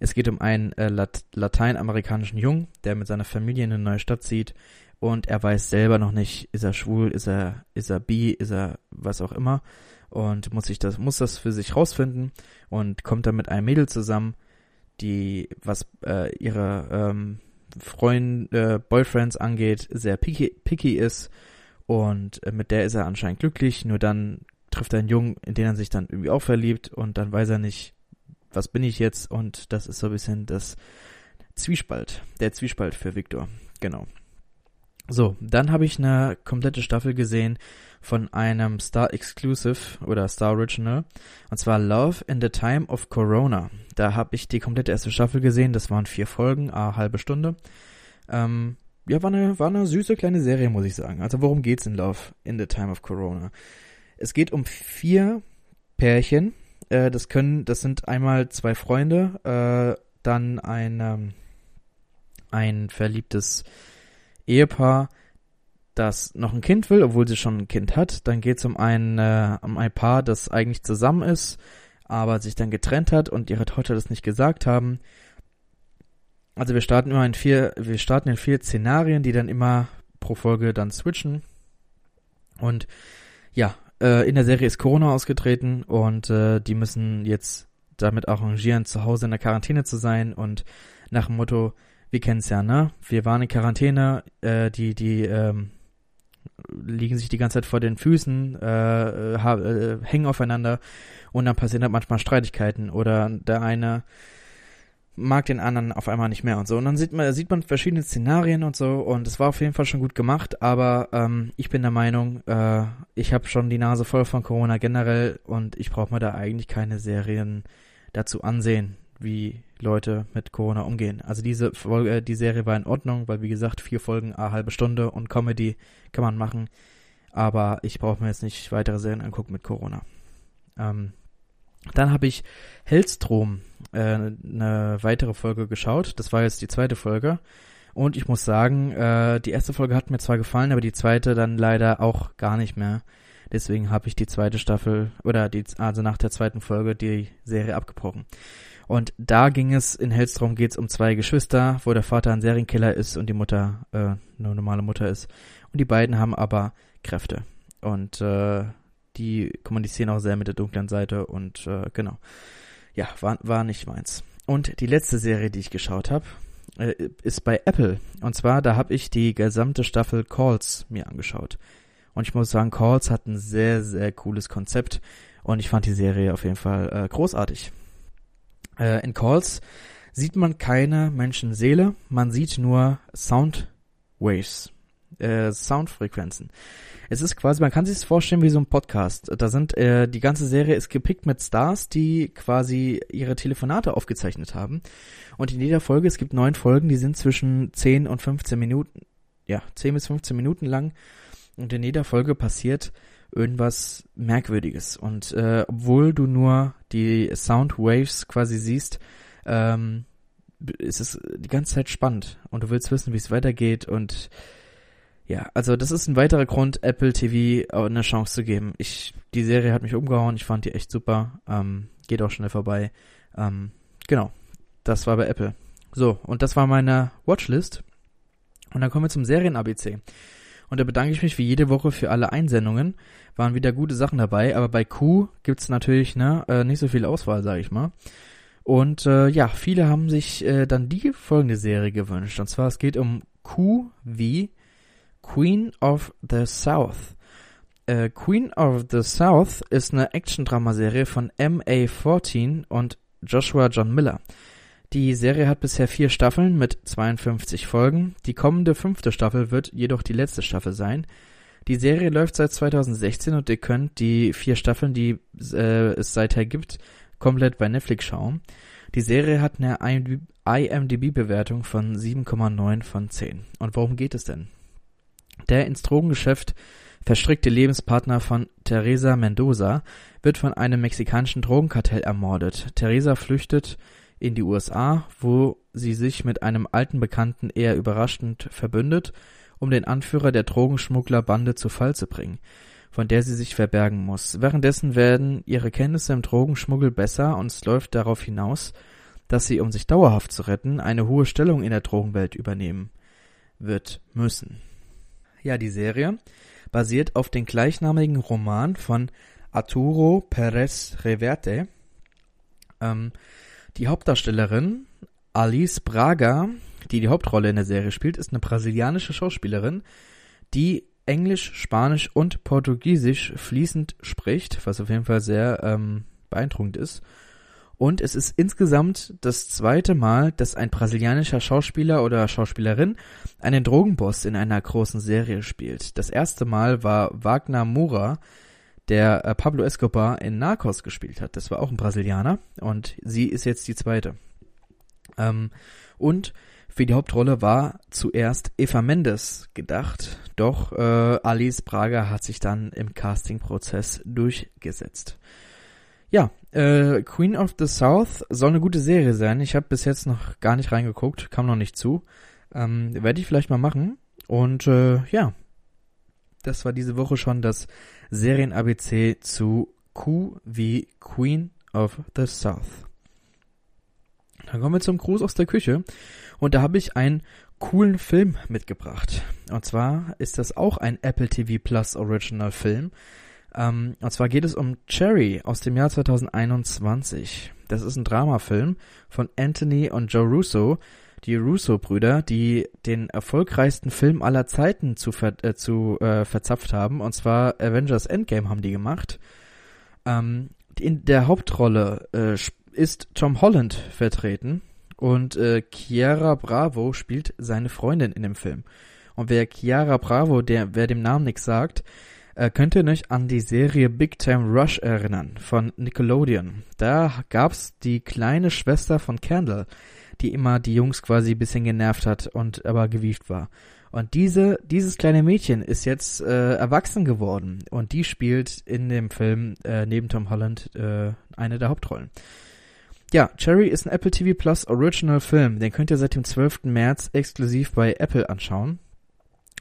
es geht um einen äh, Lat lateinamerikanischen Jungen, der mit seiner Familie in eine neue Stadt zieht und er weiß selber noch nicht, ist er schwul, ist er, ist er bi, ist er was auch immer und muss sich das, muss das für sich rausfinden und kommt dann mit einem Mädel zusammen, die was äh, ihre ähm, Freund, äh, Boyfriends angeht, sehr picky, picky ist und äh, mit der ist er anscheinend glücklich, nur dann trifft er einen Jungen, in den er sich dann irgendwie auch verliebt und dann weiß er nicht, was bin ich jetzt und das ist so ein bisschen das Zwiespalt, der Zwiespalt für Victor, genau. So, dann habe ich eine komplette Staffel gesehen von einem Star Exclusive oder Star Original und zwar Love in the Time of Corona. Da habe ich die komplette erste Staffel gesehen, das waren vier Folgen, a halbe Stunde. Ähm, ja, war eine, war eine süße kleine Serie, muss ich sagen. Also worum geht's in Love in the Time of Corona? Es geht um vier Pärchen. Äh, das können, das sind einmal zwei Freunde, äh, dann ein, ähm, ein verliebtes Ehepaar, das noch ein Kind will, obwohl sie schon ein Kind hat. Dann geht es um ein, äh, um ein Paar, das eigentlich zusammen ist, aber sich dann getrennt hat und ihre Tochter das nicht gesagt haben. Also wir starten immer in vier, wir starten in vier Szenarien, die dann immer pro Folge dann switchen. Und ja, äh, in der Serie ist Corona ausgetreten und äh, die müssen jetzt damit arrangieren, zu Hause in der Quarantäne zu sein und nach dem Motto, wir kennen es ja, ne? Wir waren in Quarantäne, äh, die, die ähm, liegen sich die ganze Zeit vor den Füßen, äh, äh, hängen aufeinander und dann passieren halt manchmal Streitigkeiten oder der eine mag den anderen auf einmal nicht mehr und so. Und dann sieht man, sieht man verschiedene Szenarien und so und es war auf jeden Fall schon gut gemacht, aber ähm, ich bin der Meinung, äh, ich habe schon die Nase voll von Corona generell und ich brauche mir da eigentlich keine Serien dazu ansehen wie Leute mit Corona umgehen. Also diese Folge, äh, die Serie war in Ordnung, weil wie gesagt, vier Folgen, eine halbe Stunde und Comedy kann man machen. Aber ich brauche mir jetzt nicht weitere Serien angucken mit Corona. Ähm, dann habe ich Hellstrom äh, eine weitere Folge geschaut. Das war jetzt die zweite Folge. Und ich muss sagen, äh, die erste Folge hat mir zwar gefallen, aber die zweite dann leider auch gar nicht mehr. Deswegen habe ich die zweite Staffel oder die, also nach der zweiten Folge die Serie abgebrochen. Und da ging es, in Hellstrom geht es um zwei Geschwister, wo der Vater ein Serienkiller ist und die Mutter äh, eine normale Mutter ist. Und die beiden haben aber Kräfte. Und äh, die kommunizieren auch sehr mit der dunklen Seite und äh, genau. Ja, war, war nicht meins. Und die letzte Serie, die ich geschaut habe, äh, ist bei Apple. Und zwar, da habe ich die gesamte Staffel Calls mir angeschaut. Und ich muss sagen, Calls hat ein sehr, sehr cooles Konzept. Und ich fand die Serie auf jeden Fall äh, großartig. Äh, in Calls sieht man keine Menschenseele, man sieht nur Soundwaves, äh, Soundfrequenzen. Es ist quasi, man kann sich es vorstellen wie so ein Podcast. Da sind, äh, die ganze Serie ist gepickt mit Stars, die quasi ihre Telefonate aufgezeichnet haben. Und in jeder Folge, es gibt neun Folgen, die sind zwischen 10 und 15 Minuten, ja, 10 bis 15 Minuten lang. Und in jeder Folge passiert irgendwas Merkwürdiges. Und äh, obwohl du nur die Soundwaves quasi siehst, ähm, ist es die ganze Zeit spannend und du willst wissen, wie es weitergeht und ja, also das ist ein weiterer Grund, Apple TV eine Chance zu geben. Ich, die Serie hat mich umgehauen, ich fand die echt super, ähm, geht auch schnell vorbei. Ähm, genau, das war bei Apple. So, und das war meine Watchlist. Und dann kommen wir zum Serien-ABC. Und da bedanke ich mich wie jede Woche für alle Einsendungen. Waren wieder gute Sachen dabei, aber bei Q gibt's natürlich ne, äh, nicht so viel Auswahl, sage ich mal. Und äh, ja, viele haben sich äh, dann die folgende Serie gewünscht. Und zwar es geht um Q wie Queen of the South. Äh, Queen of the South ist eine Action-Drama-Serie von MA14 und Joshua John Miller. Die Serie hat bisher vier Staffeln mit 52 Folgen. Die kommende fünfte Staffel wird jedoch die letzte Staffel sein. Die Serie läuft seit 2016 und ihr könnt die vier Staffeln, die äh, es seither gibt, komplett bei Netflix schauen. Die Serie hat eine IMDb-Bewertung von 7,9 von 10. Und worum geht es denn? Der ins Drogengeschäft verstrickte Lebenspartner von Teresa Mendoza wird von einem mexikanischen Drogenkartell ermordet. Teresa flüchtet in die USA, wo sie sich mit einem alten Bekannten eher überraschend verbündet, um den Anführer der Drogenschmugglerbande zu Fall zu bringen, von der sie sich verbergen muss. Währenddessen werden ihre Kenntnisse im Drogenschmuggel besser und es läuft darauf hinaus, dass sie, um sich dauerhaft zu retten, eine hohe Stellung in der Drogenwelt übernehmen wird müssen. Ja, die Serie basiert auf dem gleichnamigen Roman von Arturo Perez Reverte. Ähm, die Hauptdarstellerin Alice Braga, die die Hauptrolle in der Serie spielt, ist eine brasilianische Schauspielerin, die Englisch, Spanisch und Portugiesisch fließend spricht, was auf jeden Fall sehr ähm, beeindruckend ist. Und es ist insgesamt das zweite Mal, dass ein brasilianischer Schauspieler oder Schauspielerin einen Drogenboss in einer großen Serie spielt. Das erste Mal war Wagner Moura, der äh, Pablo Escobar in Narcos gespielt hat. Das war auch ein Brasilianer und sie ist jetzt die zweite. Ähm, und für die Hauptrolle war zuerst Eva Mendes gedacht, doch äh, Alice Braga hat sich dann im Castingprozess durchgesetzt. Ja, äh, Queen of the South soll eine gute Serie sein. Ich habe bis jetzt noch gar nicht reingeguckt, kam noch nicht zu. Ähm, Werde ich vielleicht mal machen. Und äh, ja, das war diese Woche schon das Serien-ABC zu Q wie Queen of the South. Dann kommen wir zum Gruß aus der Küche. Und da habe ich einen coolen Film mitgebracht. Und zwar ist das auch ein Apple TV Plus Original Film. Ähm, und zwar geht es um Cherry aus dem Jahr 2021. Das ist ein Dramafilm von Anthony und Joe Russo, die Russo-Brüder, die den erfolgreichsten Film aller Zeiten zu, ver äh, zu äh, verzapft haben. Und zwar Avengers Endgame haben die gemacht. Ähm, in der Hauptrolle äh, ist Tom Holland vertreten und äh, Chiara Bravo spielt seine Freundin in dem Film. Und wer Chiara Bravo, der wer dem Namen nichts sagt, könnt ihr euch an die Serie Big Time Rush erinnern von Nickelodeon. Da gab's die kleine Schwester von Candle, die immer die Jungs quasi bisschen genervt hat und aber gewieft war. Und diese, dieses kleine Mädchen ist jetzt äh, erwachsen geworden und die spielt in dem Film äh, neben Tom Holland äh, eine der Hauptrollen. Ja, Cherry ist ein Apple TV Plus Original Film. Den könnt ihr seit dem 12. März exklusiv bei Apple anschauen.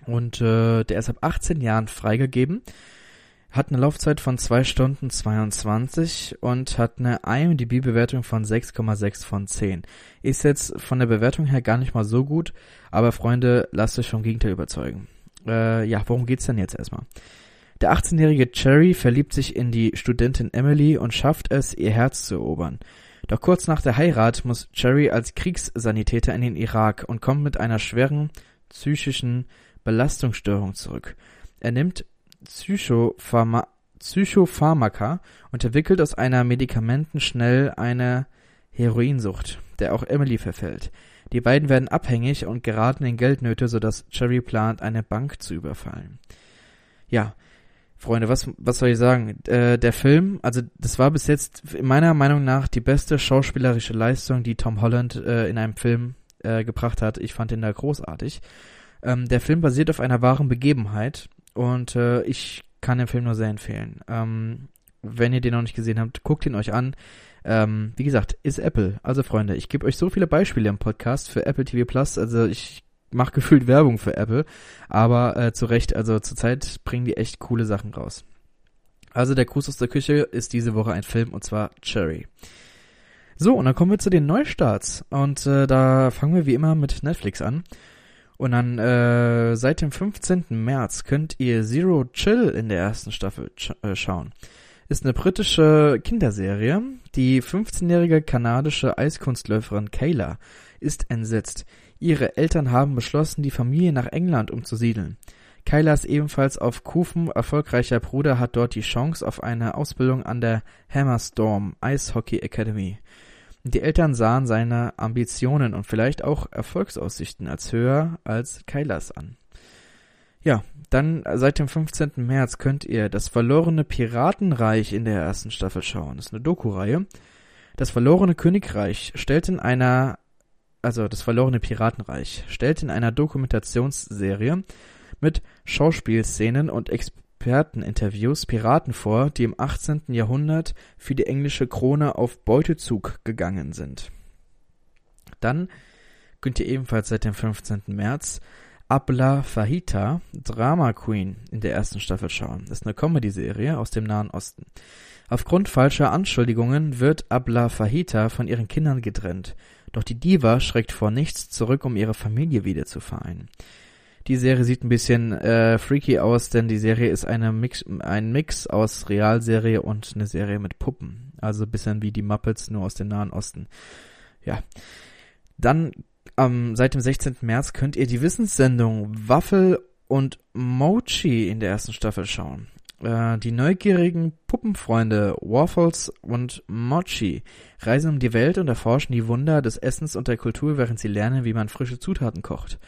Und äh, der ist ab 18 Jahren freigegeben. Hat eine Laufzeit von 2 Stunden 22 und hat eine IMDb-Bewertung von 6,6 von 10. Ist jetzt von der Bewertung her gar nicht mal so gut, aber Freunde, lasst euch vom Gegenteil überzeugen. Äh, ja, worum geht's denn jetzt erstmal? Der 18-jährige Cherry verliebt sich in die Studentin Emily und schafft es, ihr Herz zu erobern. Doch kurz nach der Heirat muss Cherry als Kriegssanitäter in den Irak und kommt mit einer schweren psychischen Belastungsstörung zurück. Er nimmt Psychopharma Psychopharmaka und entwickelt aus einer Medikamenten schnell eine Heroinsucht, der auch Emily verfällt. Die beiden werden abhängig und geraten in Geldnöte, sodass Cherry plant, eine Bank zu überfallen. Ja, Freunde, was, was soll ich sagen? Äh, der Film, also das war bis jetzt in meiner Meinung nach die beste schauspielerische Leistung, die Tom Holland äh, in einem Film äh, gebracht hat. Ich fand ihn da großartig. Ähm, der Film basiert auf einer wahren Begebenheit und äh, ich kann den Film nur sehr empfehlen. Ähm, wenn ihr den noch nicht gesehen habt, guckt ihn euch an. Ähm, wie gesagt, ist Apple. Also Freunde, ich gebe euch so viele Beispiele im Podcast für Apple TV Plus. Also ich mache gefühlt Werbung für Apple, aber äh, zu Recht, also zurzeit bringen die echt coole Sachen raus. Also der Gruß aus der Küche ist diese Woche ein Film und zwar Cherry. So, und dann kommen wir zu den Neustarts und äh, da fangen wir wie immer mit Netflix an. Und dann äh, seit dem 15. März könnt ihr Zero Chill in der ersten Staffel äh, schauen. Ist eine britische Kinderserie. Die 15-jährige kanadische Eiskunstläuferin Kayla ist entsetzt. Ihre Eltern haben beschlossen, die Familie nach England umzusiedeln. Kaylas ebenfalls auf Kufen erfolgreicher Bruder hat dort die Chance auf eine Ausbildung an der Hammerstorm Hockey Academy. Die Eltern sahen seine Ambitionen und vielleicht auch Erfolgsaussichten als höher als Kailas an. Ja, dann seit dem 15. März könnt ihr das verlorene Piratenreich in der ersten Staffel schauen. Das ist eine Doku-Reihe. Das verlorene Königreich stellt in einer, also das verlorene Piratenreich, stellt in einer Dokumentationsserie mit Schauspielszenen und Ex Experteninterviews Piraten vor, die im 18. Jahrhundert für die englische Krone auf Beutezug gegangen sind. Dann könnt ihr ebenfalls seit dem 15. März Abla Fahita, Drama Queen, in der ersten Staffel schauen. Das ist eine Comedy-Serie aus dem Nahen Osten. Aufgrund falscher Anschuldigungen wird Abla Fahita von ihren Kindern getrennt. Doch die Diva schreckt vor nichts zurück, um ihre Familie wieder zu vereinen. Die Serie sieht ein bisschen äh, freaky aus, denn die Serie ist eine Mix, ein Mix aus Realserie und eine Serie mit Puppen. Also ein bisschen wie die Muppets, nur aus dem Nahen Osten. Ja. Dann ähm, seit dem 16. März könnt ihr die Wissenssendung Waffel und Mochi in der ersten Staffel schauen. Äh, die neugierigen Puppenfreunde Waffles und Mochi reisen um die Welt und erforschen die Wunder des Essens und der Kultur, während sie lernen, wie man frische Zutaten kocht.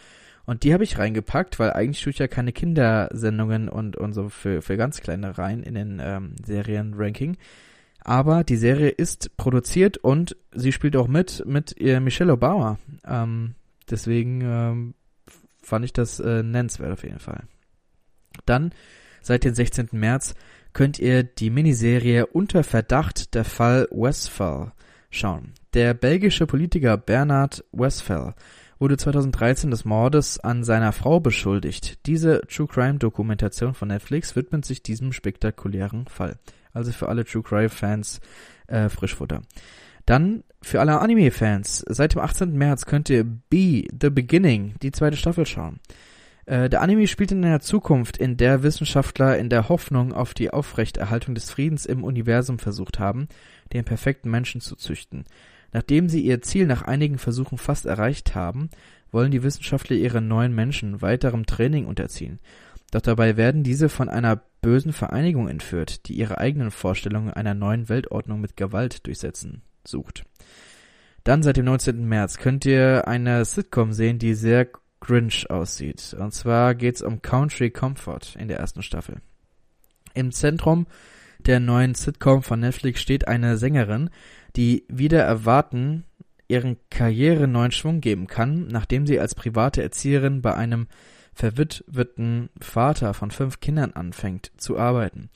Und die habe ich reingepackt, weil eigentlich tue ich ja keine Kindersendungen und, und so für, für ganz kleine rein in den ähm, Serien-Ranking. Aber die Serie ist produziert und sie spielt auch mit mit ihr Michelle Obama. Ähm, deswegen ähm, fand ich das äh, nennenswert auf jeden Fall. Dann, seit dem 16. März, könnt ihr die Miniserie Unter Verdacht der Fall Westphal schauen. Der belgische Politiker Bernard Westphal wurde 2013 des Mordes an seiner Frau beschuldigt. Diese True Crime Dokumentation von Netflix widmet sich diesem spektakulären Fall. Also für alle True Crime Fans äh, Frischfutter. Dann für alle Anime-Fans, seit dem 18. März könnt ihr Be The Beginning, die zweite Staffel schauen. Äh, der Anime spielt in einer Zukunft, in der Wissenschaftler in der Hoffnung auf die Aufrechterhaltung des Friedens im Universum versucht haben, den perfekten Menschen zu züchten. Nachdem sie ihr Ziel nach einigen Versuchen fast erreicht haben, wollen die Wissenschaftler ihre neuen Menschen weiterem Training unterziehen. Doch dabei werden diese von einer bösen Vereinigung entführt, die ihre eigenen Vorstellungen einer neuen Weltordnung mit Gewalt durchsetzen sucht. Dann seit dem 19. März könnt ihr eine Sitcom sehen, die sehr cringe aussieht. Und zwar geht's um Country Comfort in der ersten Staffel. Im Zentrum der neuen Sitcom von Netflix steht eine Sängerin, die wieder erwarten ihren Karriere neuen Schwung geben kann, nachdem sie als private Erzieherin bei einem verwitweten Vater von fünf Kindern anfängt zu arbeiten.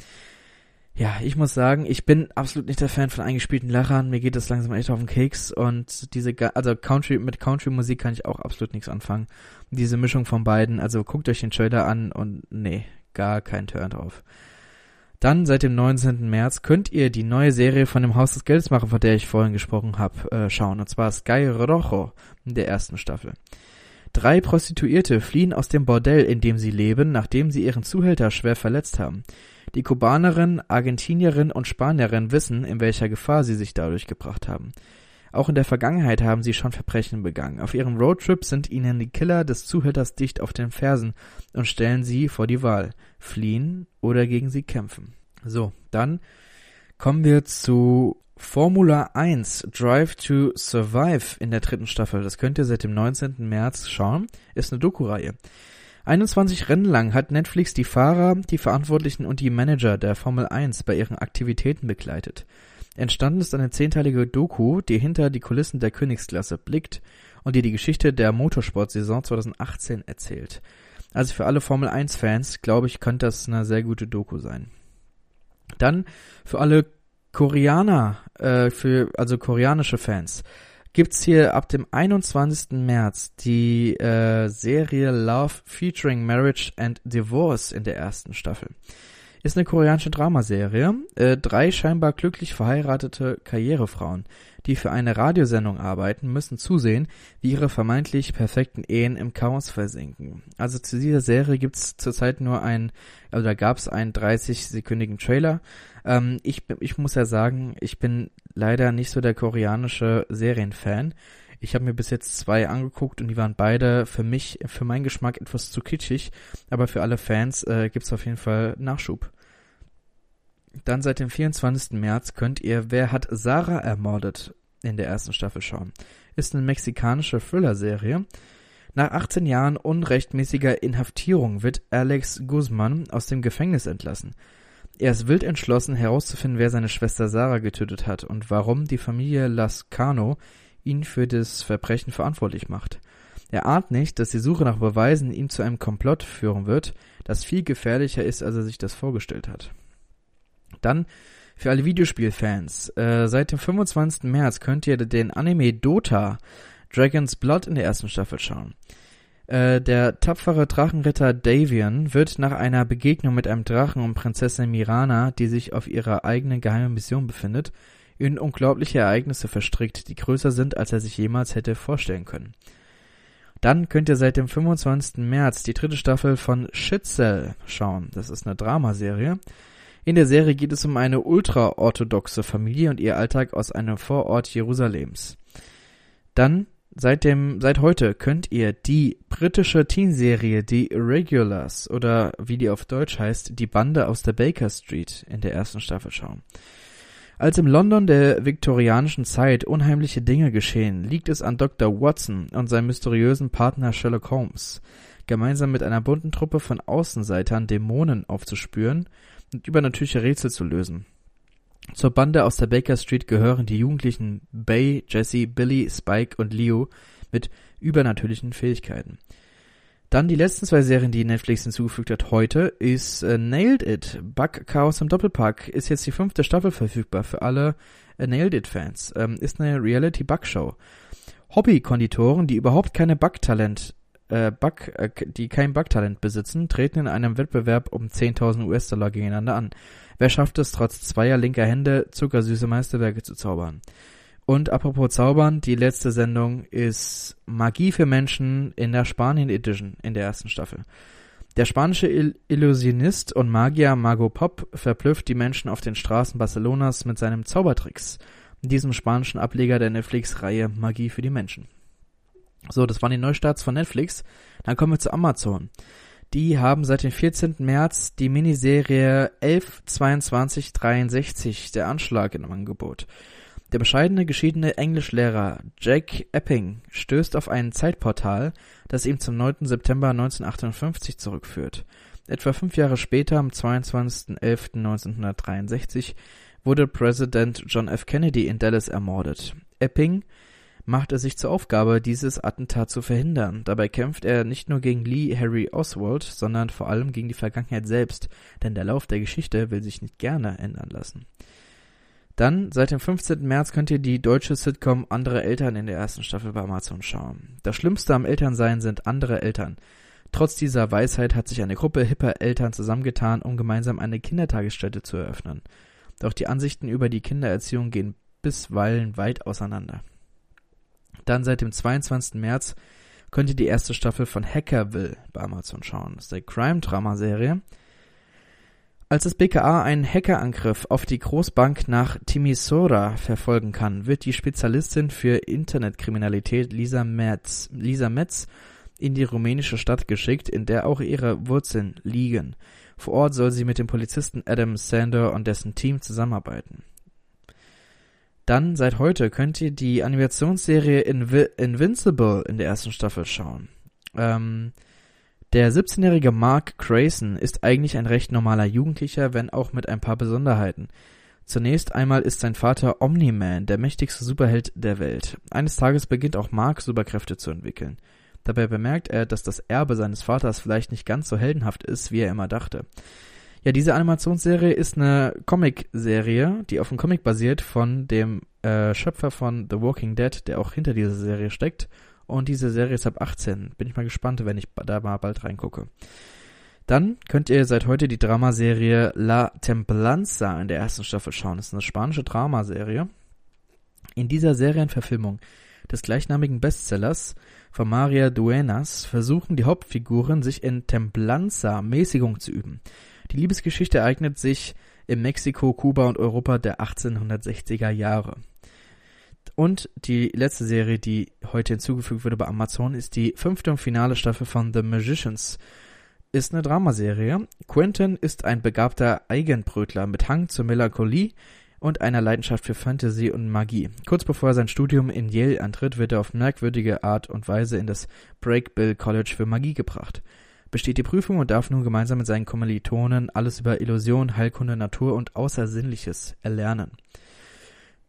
Ja, ich muss sagen, ich bin absolut nicht der Fan von eingespielten Lachern. Mir geht das langsam echt auf den Keks und diese, also Country, mit Country-Musik kann ich auch absolut nichts anfangen. Diese Mischung von beiden, also guckt euch den Trailer an und nee, gar kein Turn drauf. Dann seit dem 19. März könnt ihr die neue Serie von dem Haus des Geldes machen, von der ich vorhin gesprochen habe, äh, schauen. Und zwar Sky Rojo in der ersten Staffel. Drei Prostituierte fliehen aus dem Bordell, in dem sie leben, nachdem sie ihren Zuhälter schwer verletzt haben. Die Kubanerin, Argentinierin und Spanierin wissen, in welcher Gefahr sie sich dadurch gebracht haben. Auch in der Vergangenheit haben sie schon Verbrechen begangen. Auf ihrem Roadtrip sind ihnen die Killer des Zuhälters dicht auf den Fersen und stellen sie vor die Wahl. Fliehen oder gegen sie kämpfen. So, dann kommen wir zu Formula 1 Drive to Survive in der dritten Staffel. Das könnt ihr seit dem 19. März schauen. Ist eine Doku-Reihe. 21 Rennen lang hat Netflix die Fahrer, die Verantwortlichen und die Manager der Formel 1 bei ihren Aktivitäten begleitet. Entstanden ist eine zehnteilige Doku, die hinter die Kulissen der Königsklasse blickt und die die Geschichte der Motorsportsaison 2018 erzählt. Also für alle Formel 1 Fans, glaube ich, könnte das eine sehr gute Doku sein. Dann für alle Koreaner, äh, für, also koreanische Fans, gibt's hier ab dem 21. März die äh, Serie Love featuring Marriage and Divorce in der ersten Staffel. Ist eine koreanische Dramaserie. Äh, drei scheinbar glücklich verheiratete Karrierefrauen, die für eine Radiosendung arbeiten, müssen zusehen, wie ihre vermeintlich perfekten Ehen im Chaos versinken. Also zu dieser Serie gibt's zurzeit nur ein, also da gab's einen 30-sekündigen Trailer. Ähm, ich, ich muss ja sagen, ich bin leider nicht so der koreanische Serienfan. Ich habe mir bis jetzt zwei angeguckt und die waren beide für mich, für meinen Geschmack etwas zu kitschig, aber für alle Fans äh, gibt auf jeden Fall Nachschub. Dann seit dem 24. März könnt ihr Wer hat Sarah ermordet in der ersten Staffel schauen. Ist eine mexikanische Thriller-Serie. Nach 18 Jahren unrechtmäßiger Inhaftierung wird Alex Guzman aus dem Gefängnis entlassen. Er ist wild entschlossen herauszufinden, wer seine Schwester Sarah getötet hat und warum die Familie Lascano ihn für das Verbrechen verantwortlich macht. Er ahnt nicht, dass die Suche nach Beweisen ihn zu einem Komplott führen wird, das viel gefährlicher ist, als er sich das vorgestellt hat. Dann für alle Videospielfans. Äh, seit dem 25. März könnt ihr den Anime Dota Dragon's Blood in der ersten Staffel schauen. Äh, der tapfere Drachenritter Davian wird nach einer Begegnung mit einem Drachen und Prinzessin Mirana, die sich auf ihrer eigenen geheimen Mission befindet, in unglaubliche Ereignisse verstrickt, die größer sind, als er sich jemals hätte vorstellen können. Dann könnt ihr seit dem 25. März die dritte Staffel von Shitzel schauen. Das ist eine Dramaserie. In der Serie geht es um eine ultraorthodoxe Familie und ihr Alltag aus einem Vorort Jerusalems. Dann Seit dem, seit heute könnt ihr die britische Teenserie Die Irregulars oder wie die auf Deutsch heißt, Die Bande aus der Baker Street in der ersten Staffel schauen. Als im London der viktorianischen Zeit unheimliche Dinge geschehen, liegt es an Dr. Watson und seinem mysteriösen Partner Sherlock Holmes, gemeinsam mit einer bunten Truppe von Außenseitern Dämonen aufzuspüren und übernatürliche Rätsel zu lösen. Zur Bande aus der Baker Street gehören die Jugendlichen Bay, Jesse, Billy, Spike und Leo mit übernatürlichen Fähigkeiten. Dann die letzten zwei Serien, die Netflix hinzugefügt hat heute, ist äh, Nailed It. Bug Chaos im Doppelpack ist jetzt die fünfte Staffel verfügbar für alle äh, Nailed It Fans. Ähm, ist eine Reality Bug Show. Hobby-Konditoren, die überhaupt keine Bug-Talent, äh, Bug, äh, die kein Bug-Talent besitzen, treten in einem Wettbewerb um 10.000 US-Dollar gegeneinander an. Wer schafft es, trotz zweier linker Hände zuckersüße Meisterwerke zu zaubern? Und apropos Zaubern, die letzte Sendung ist Magie für Menschen in der Spanien Edition in der ersten Staffel. Der spanische Il Illusionist und Magier Mago Pop verblüfft die Menschen auf den Straßen Barcelonas mit seinem Zaubertricks, diesem spanischen Ableger der Netflix-Reihe Magie für die Menschen. So, das waren die Neustarts von Netflix. Dann kommen wir zu Amazon. Die haben seit dem 14. März die Miniserie 112263 Der Anschlag im Angebot. Der bescheidene geschiedene Englischlehrer Jack Epping stößt auf ein Zeitportal, das ihm zum 9. September 1958 zurückführt. Etwa fünf Jahre später, am 22.11.1963, wurde Präsident John F. Kennedy in Dallas ermordet. Epping macht er sich zur Aufgabe, dieses Attentat zu verhindern. Dabei kämpft er nicht nur gegen Lee Harry Oswald, sondern vor allem gegen die Vergangenheit selbst, denn der Lauf der Geschichte will sich nicht gerne ändern lassen. Dann, seit dem 15. März könnt ihr die deutsche Sitcom Andere Eltern in der ersten Staffel bei Amazon schauen. Das Schlimmste am Elternsein sind andere Eltern. Trotz dieser Weisheit hat sich eine Gruppe hipper Eltern zusammengetan, um gemeinsam eine Kindertagesstätte zu eröffnen. Doch die Ansichten über die Kindererziehung gehen bisweilen weit auseinander. Dann seit dem 22. März könnt ihr die erste Staffel von Hackerville bei Amazon schauen. Das ist eine Crime-Drama-Serie. Als das BKA einen Hackerangriff auf die Großbank nach Timisoara verfolgen kann, wird die Spezialistin für Internetkriminalität Lisa Metz, Lisa Metz in die rumänische Stadt geschickt, in der auch ihre Wurzeln liegen. Vor Ort soll sie mit dem Polizisten Adam Sander und dessen Team zusammenarbeiten. Dann seit heute könnt ihr die Animationsserie Invi Invincible in der ersten Staffel schauen. Ähm, der 17-jährige Mark Grayson ist eigentlich ein recht normaler Jugendlicher, wenn auch mit ein paar Besonderheiten. Zunächst einmal ist sein Vater Omni-Man, der mächtigste Superheld der Welt. Eines Tages beginnt auch Mark Superkräfte zu entwickeln. Dabei bemerkt er, dass das Erbe seines Vaters vielleicht nicht ganz so heldenhaft ist, wie er immer dachte. Ja, diese Animationsserie ist eine Comic-Serie, die auf einem Comic basiert von dem äh, Schöpfer von The Walking Dead, der auch hinter dieser Serie steckt und diese Serie ist ab 18. Bin ich mal gespannt, wenn ich da mal bald reingucke. Dann könnt ihr seit heute die Dramaserie La Templanza in der ersten Staffel schauen. Das ist eine spanische Dramaserie. In dieser Serienverfilmung des gleichnamigen Bestsellers von Maria Duenas versuchen die Hauptfiguren, sich in Templanza Mäßigung zu üben. Die Liebesgeschichte ereignet sich im Mexiko, Kuba und Europa der 1860er Jahre. Und die letzte Serie, die heute hinzugefügt wurde bei Amazon, ist die fünfte und finale Staffel von The Magicians. Ist eine Dramaserie. Quentin ist ein begabter Eigenbrötler mit Hang zur Melancholie und einer Leidenschaft für Fantasy und Magie. Kurz bevor er sein Studium in Yale antritt, wird er auf merkwürdige Art und Weise in das Breakbill College für Magie gebracht. Besteht die Prüfung und darf nun gemeinsam mit seinen Kommilitonen alles über Illusion, Heilkunde, Natur und Außersinnliches erlernen.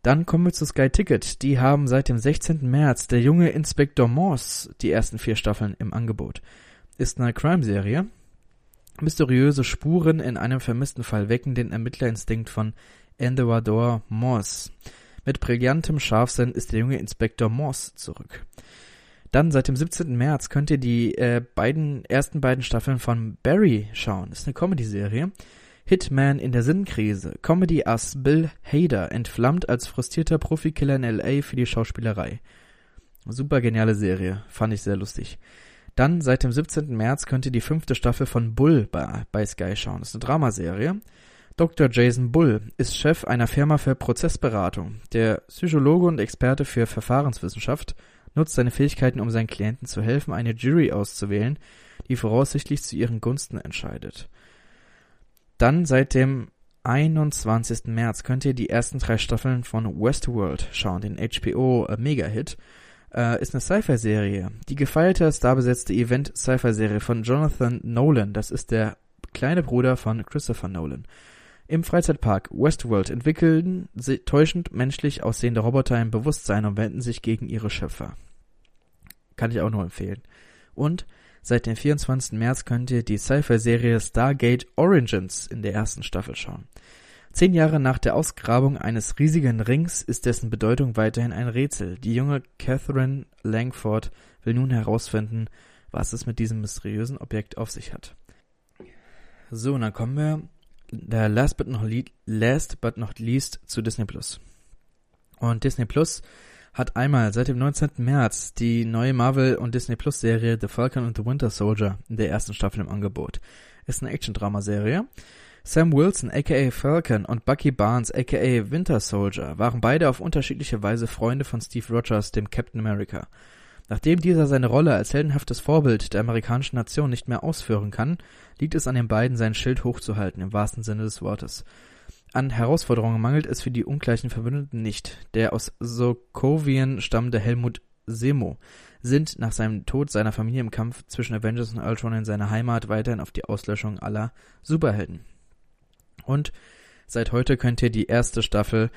Dann kommen wir zu Sky Ticket. Die haben seit dem 16. März Der junge Inspektor Morse die ersten vier Staffeln im Angebot. Ist eine Crime-Serie. Mysteriöse Spuren in einem vermissten Fall wecken den Ermittlerinstinkt von Endeavor Morse. Mit brillantem Scharfsinn ist der junge Inspektor Morse zurück. Dann seit dem 17. März könnt ihr die äh, beiden ersten beiden Staffeln von Barry schauen. Ist eine Comedy-Serie. Hitman in der Sinnkrise. Comedy-Ass Bill Hader entflammt als frustrierter Profikiller in L.A. für die Schauspielerei. Super geniale Serie. Fand ich sehr lustig. Dann seit dem 17. März könnt ihr die fünfte Staffel von Bull bei, bei Sky schauen. Das ist eine Dramaserie. Dr. Jason Bull ist Chef einer Firma für Prozessberatung. Der Psychologe und Experte für Verfahrenswissenschaft nutzt seine Fähigkeiten, um seinen Klienten zu helfen, eine Jury auszuwählen, die voraussichtlich zu ihren Gunsten entscheidet. Dann seit dem 21. März könnt ihr die ersten drei Staffeln von Westworld schauen, den HBO äh, Mega-Hit. Äh, ist eine Sci-Fi-Serie. Die gefeierte, starbesetzte Event-Sci-Fi-Serie von Jonathan Nolan. Das ist der kleine Bruder von Christopher Nolan. Im Freizeitpark Westworld entwickeln täuschend menschlich aussehende Roboter ein Bewusstsein und wenden sich gegen ihre Schöpfer. Kann ich auch nur empfehlen. Und Seit dem 24. März könnt ihr die Sci-Fi-Serie Stargate Origins in der ersten Staffel schauen. Zehn Jahre nach der Ausgrabung eines riesigen Rings ist dessen Bedeutung weiterhin ein Rätsel. Die junge Catherine Langford will nun herausfinden, was es mit diesem mysteriösen Objekt auf sich hat. So, und dann kommen wir der last but not, last but not least zu Disney Plus. Und Disney Plus hat einmal seit dem 19. März die neue Marvel- und Disney Plus Serie The Falcon and the Winter Soldier in der ersten Staffel im Angebot. Ist eine Action-Drama-Serie. Sam Wilson aka Falcon und Bucky Barnes aka Winter Soldier waren beide auf unterschiedliche Weise Freunde von Steve Rogers, dem Captain America. Nachdem dieser seine Rolle als heldenhaftes Vorbild der amerikanischen Nation nicht mehr ausführen kann, liegt es an den beiden, sein Schild hochzuhalten, im wahrsten Sinne des Wortes. An Herausforderungen mangelt es für die ungleichen Verbündeten nicht. Der aus Sokovien stammende Helmut Semo sind nach seinem Tod seiner Familie im Kampf zwischen Avengers und Ultron in seiner Heimat weiterhin auf die Auslöschung aller Superhelden. Und seit heute könnt ihr die erste Staffel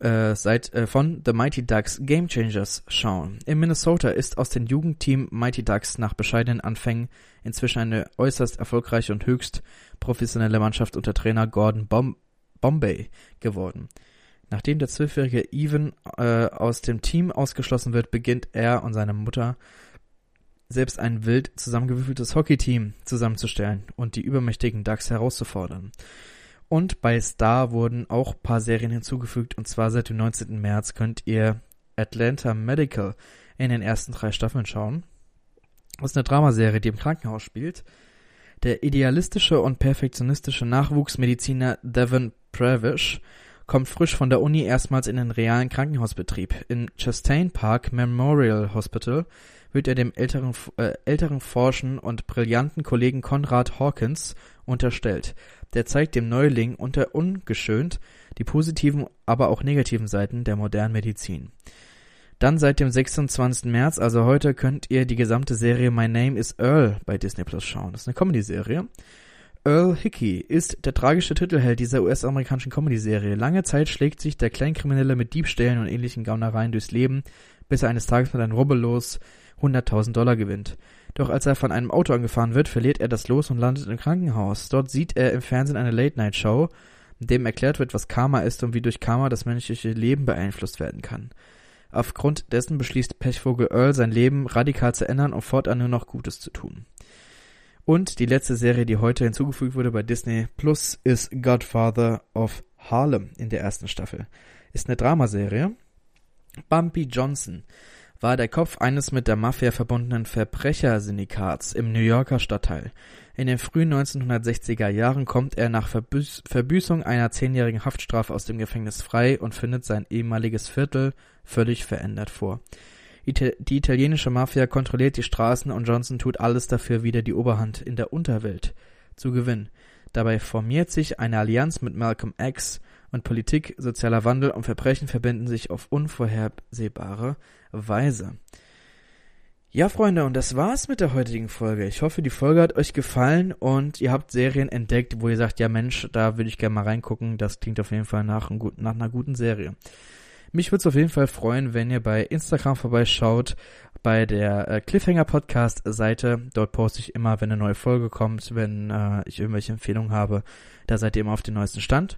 äh, seit, äh, von The Mighty Ducks Game Changers schauen. In Minnesota ist aus dem Jugendteam Mighty Ducks nach bescheidenen Anfängen inzwischen eine äußerst erfolgreiche und höchst professionelle Mannschaft unter Trainer Gordon Bom Bombay geworden. Nachdem der zwölfjährige Evan äh, aus dem Team ausgeschlossen wird, beginnt er und seine Mutter selbst ein wild zusammengewürfeltes Hockeyteam zusammenzustellen und die übermächtigen Ducks herauszufordern. Und bei Star wurden auch paar Serien hinzugefügt und zwar seit dem 19. März könnt ihr Atlanta Medical in den ersten drei Staffeln schauen. Das ist eine Dramaserie, die im Krankenhaus spielt. Der idealistische und perfektionistische Nachwuchsmediziner Devon Prevish kommt frisch von der Uni erstmals in den realen Krankenhausbetrieb. In Chastain Park Memorial Hospital wird er dem älteren, äh, älteren Forschen und brillanten Kollegen Conrad Hawkins unterstellt. Der zeigt dem Neuling unter ungeschönt die positiven, aber auch negativen Seiten der modernen Medizin. Dann seit dem 26. März, also heute, könnt ihr die gesamte Serie My Name is Earl bei Disney Plus schauen. Das ist eine Comedy-Serie. Earl Hickey ist der tragische Titelheld dieser US-amerikanischen Comedy-Serie. Lange Zeit schlägt sich der Kleinkriminelle mit Diebstählen und ähnlichen Gaunereien durchs Leben, bis er eines Tages mit einem Rubbellos 100.000 Dollar gewinnt. Doch als er von einem Auto angefahren wird, verliert er das Los und landet im Krankenhaus. Dort sieht er im Fernsehen eine Late-Night-Show, in dem erklärt wird, was Karma ist und wie durch Karma das menschliche Leben beeinflusst werden kann. Aufgrund dessen beschließt Pechvogel Earl sein Leben radikal zu ändern und fortan nur noch Gutes zu tun. Und die letzte Serie, die heute hinzugefügt wurde bei Disney Plus, ist Godfather of Harlem in der ersten Staffel. Ist eine Dramaserie. Bumpy Johnson war der Kopf eines mit der Mafia verbundenen Verbrechersyndikats im New Yorker Stadtteil. In den frühen 1960er Jahren kommt er nach Verbüß Verbüßung einer zehnjährigen Haftstrafe aus dem Gefängnis frei und findet sein ehemaliges Viertel völlig verändert vor. Die italienische Mafia kontrolliert die Straßen und Johnson tut alles dafür, wieder die Oberhand in der Unterwelt zu gewinnen. Dabei formiert sich eine Allianz mit Malcolm X und Politik, sozialer Wandel und Verbrechen verbinden sich auf unvorhersehbare Weise. Ja, Freunde, und das war's mit der heutigen Folge. Ich hoffe, die Folge hat euch gefallen und ihr habt Serien entdeckt, wo ihr sagt, ja Mensch, da würde ich gerne mal reingucken. Das klingt auf jeden Fall nach, nach einer guten Serie. Mich würde es auf jeden Fall freuen, wenn ihr bei Instagram vorbeischaut, bei der äh, Cliffhanger Podcast Seite. Dort poste ich immer, wenn eine neue Folge kommt, wenn äh, ich irgendwelche Empfehlungen habe. Da seid ihr immer auf dem neuesten Stand.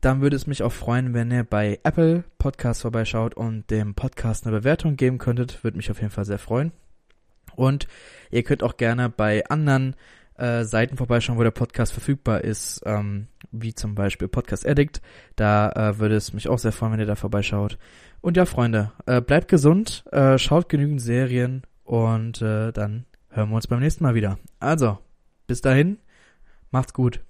Dann würde es mich auch freuen, wenn ihr bei Apple Podcast vorbeischaut und dem Podcast eine Bewertung geben könntet. Würde mich auf jeden Fall sehr freuen. Und ihr könnt auch gerne bei anderen äh, Seiten vorbeischauen, wo der Podcast verfügbar ist, ähm, wie zum Beispiel Podcast Addict. Da äh, würde es mich auch sehr freuen, wenn ihr da vorbeischaut. Und ja, Freunde, äh, bleibt gesund, äh, schaut genügend Serien und äh, dann hören wir uns beim nächsten Mal wieder. Also, bis dahin, macht's gut.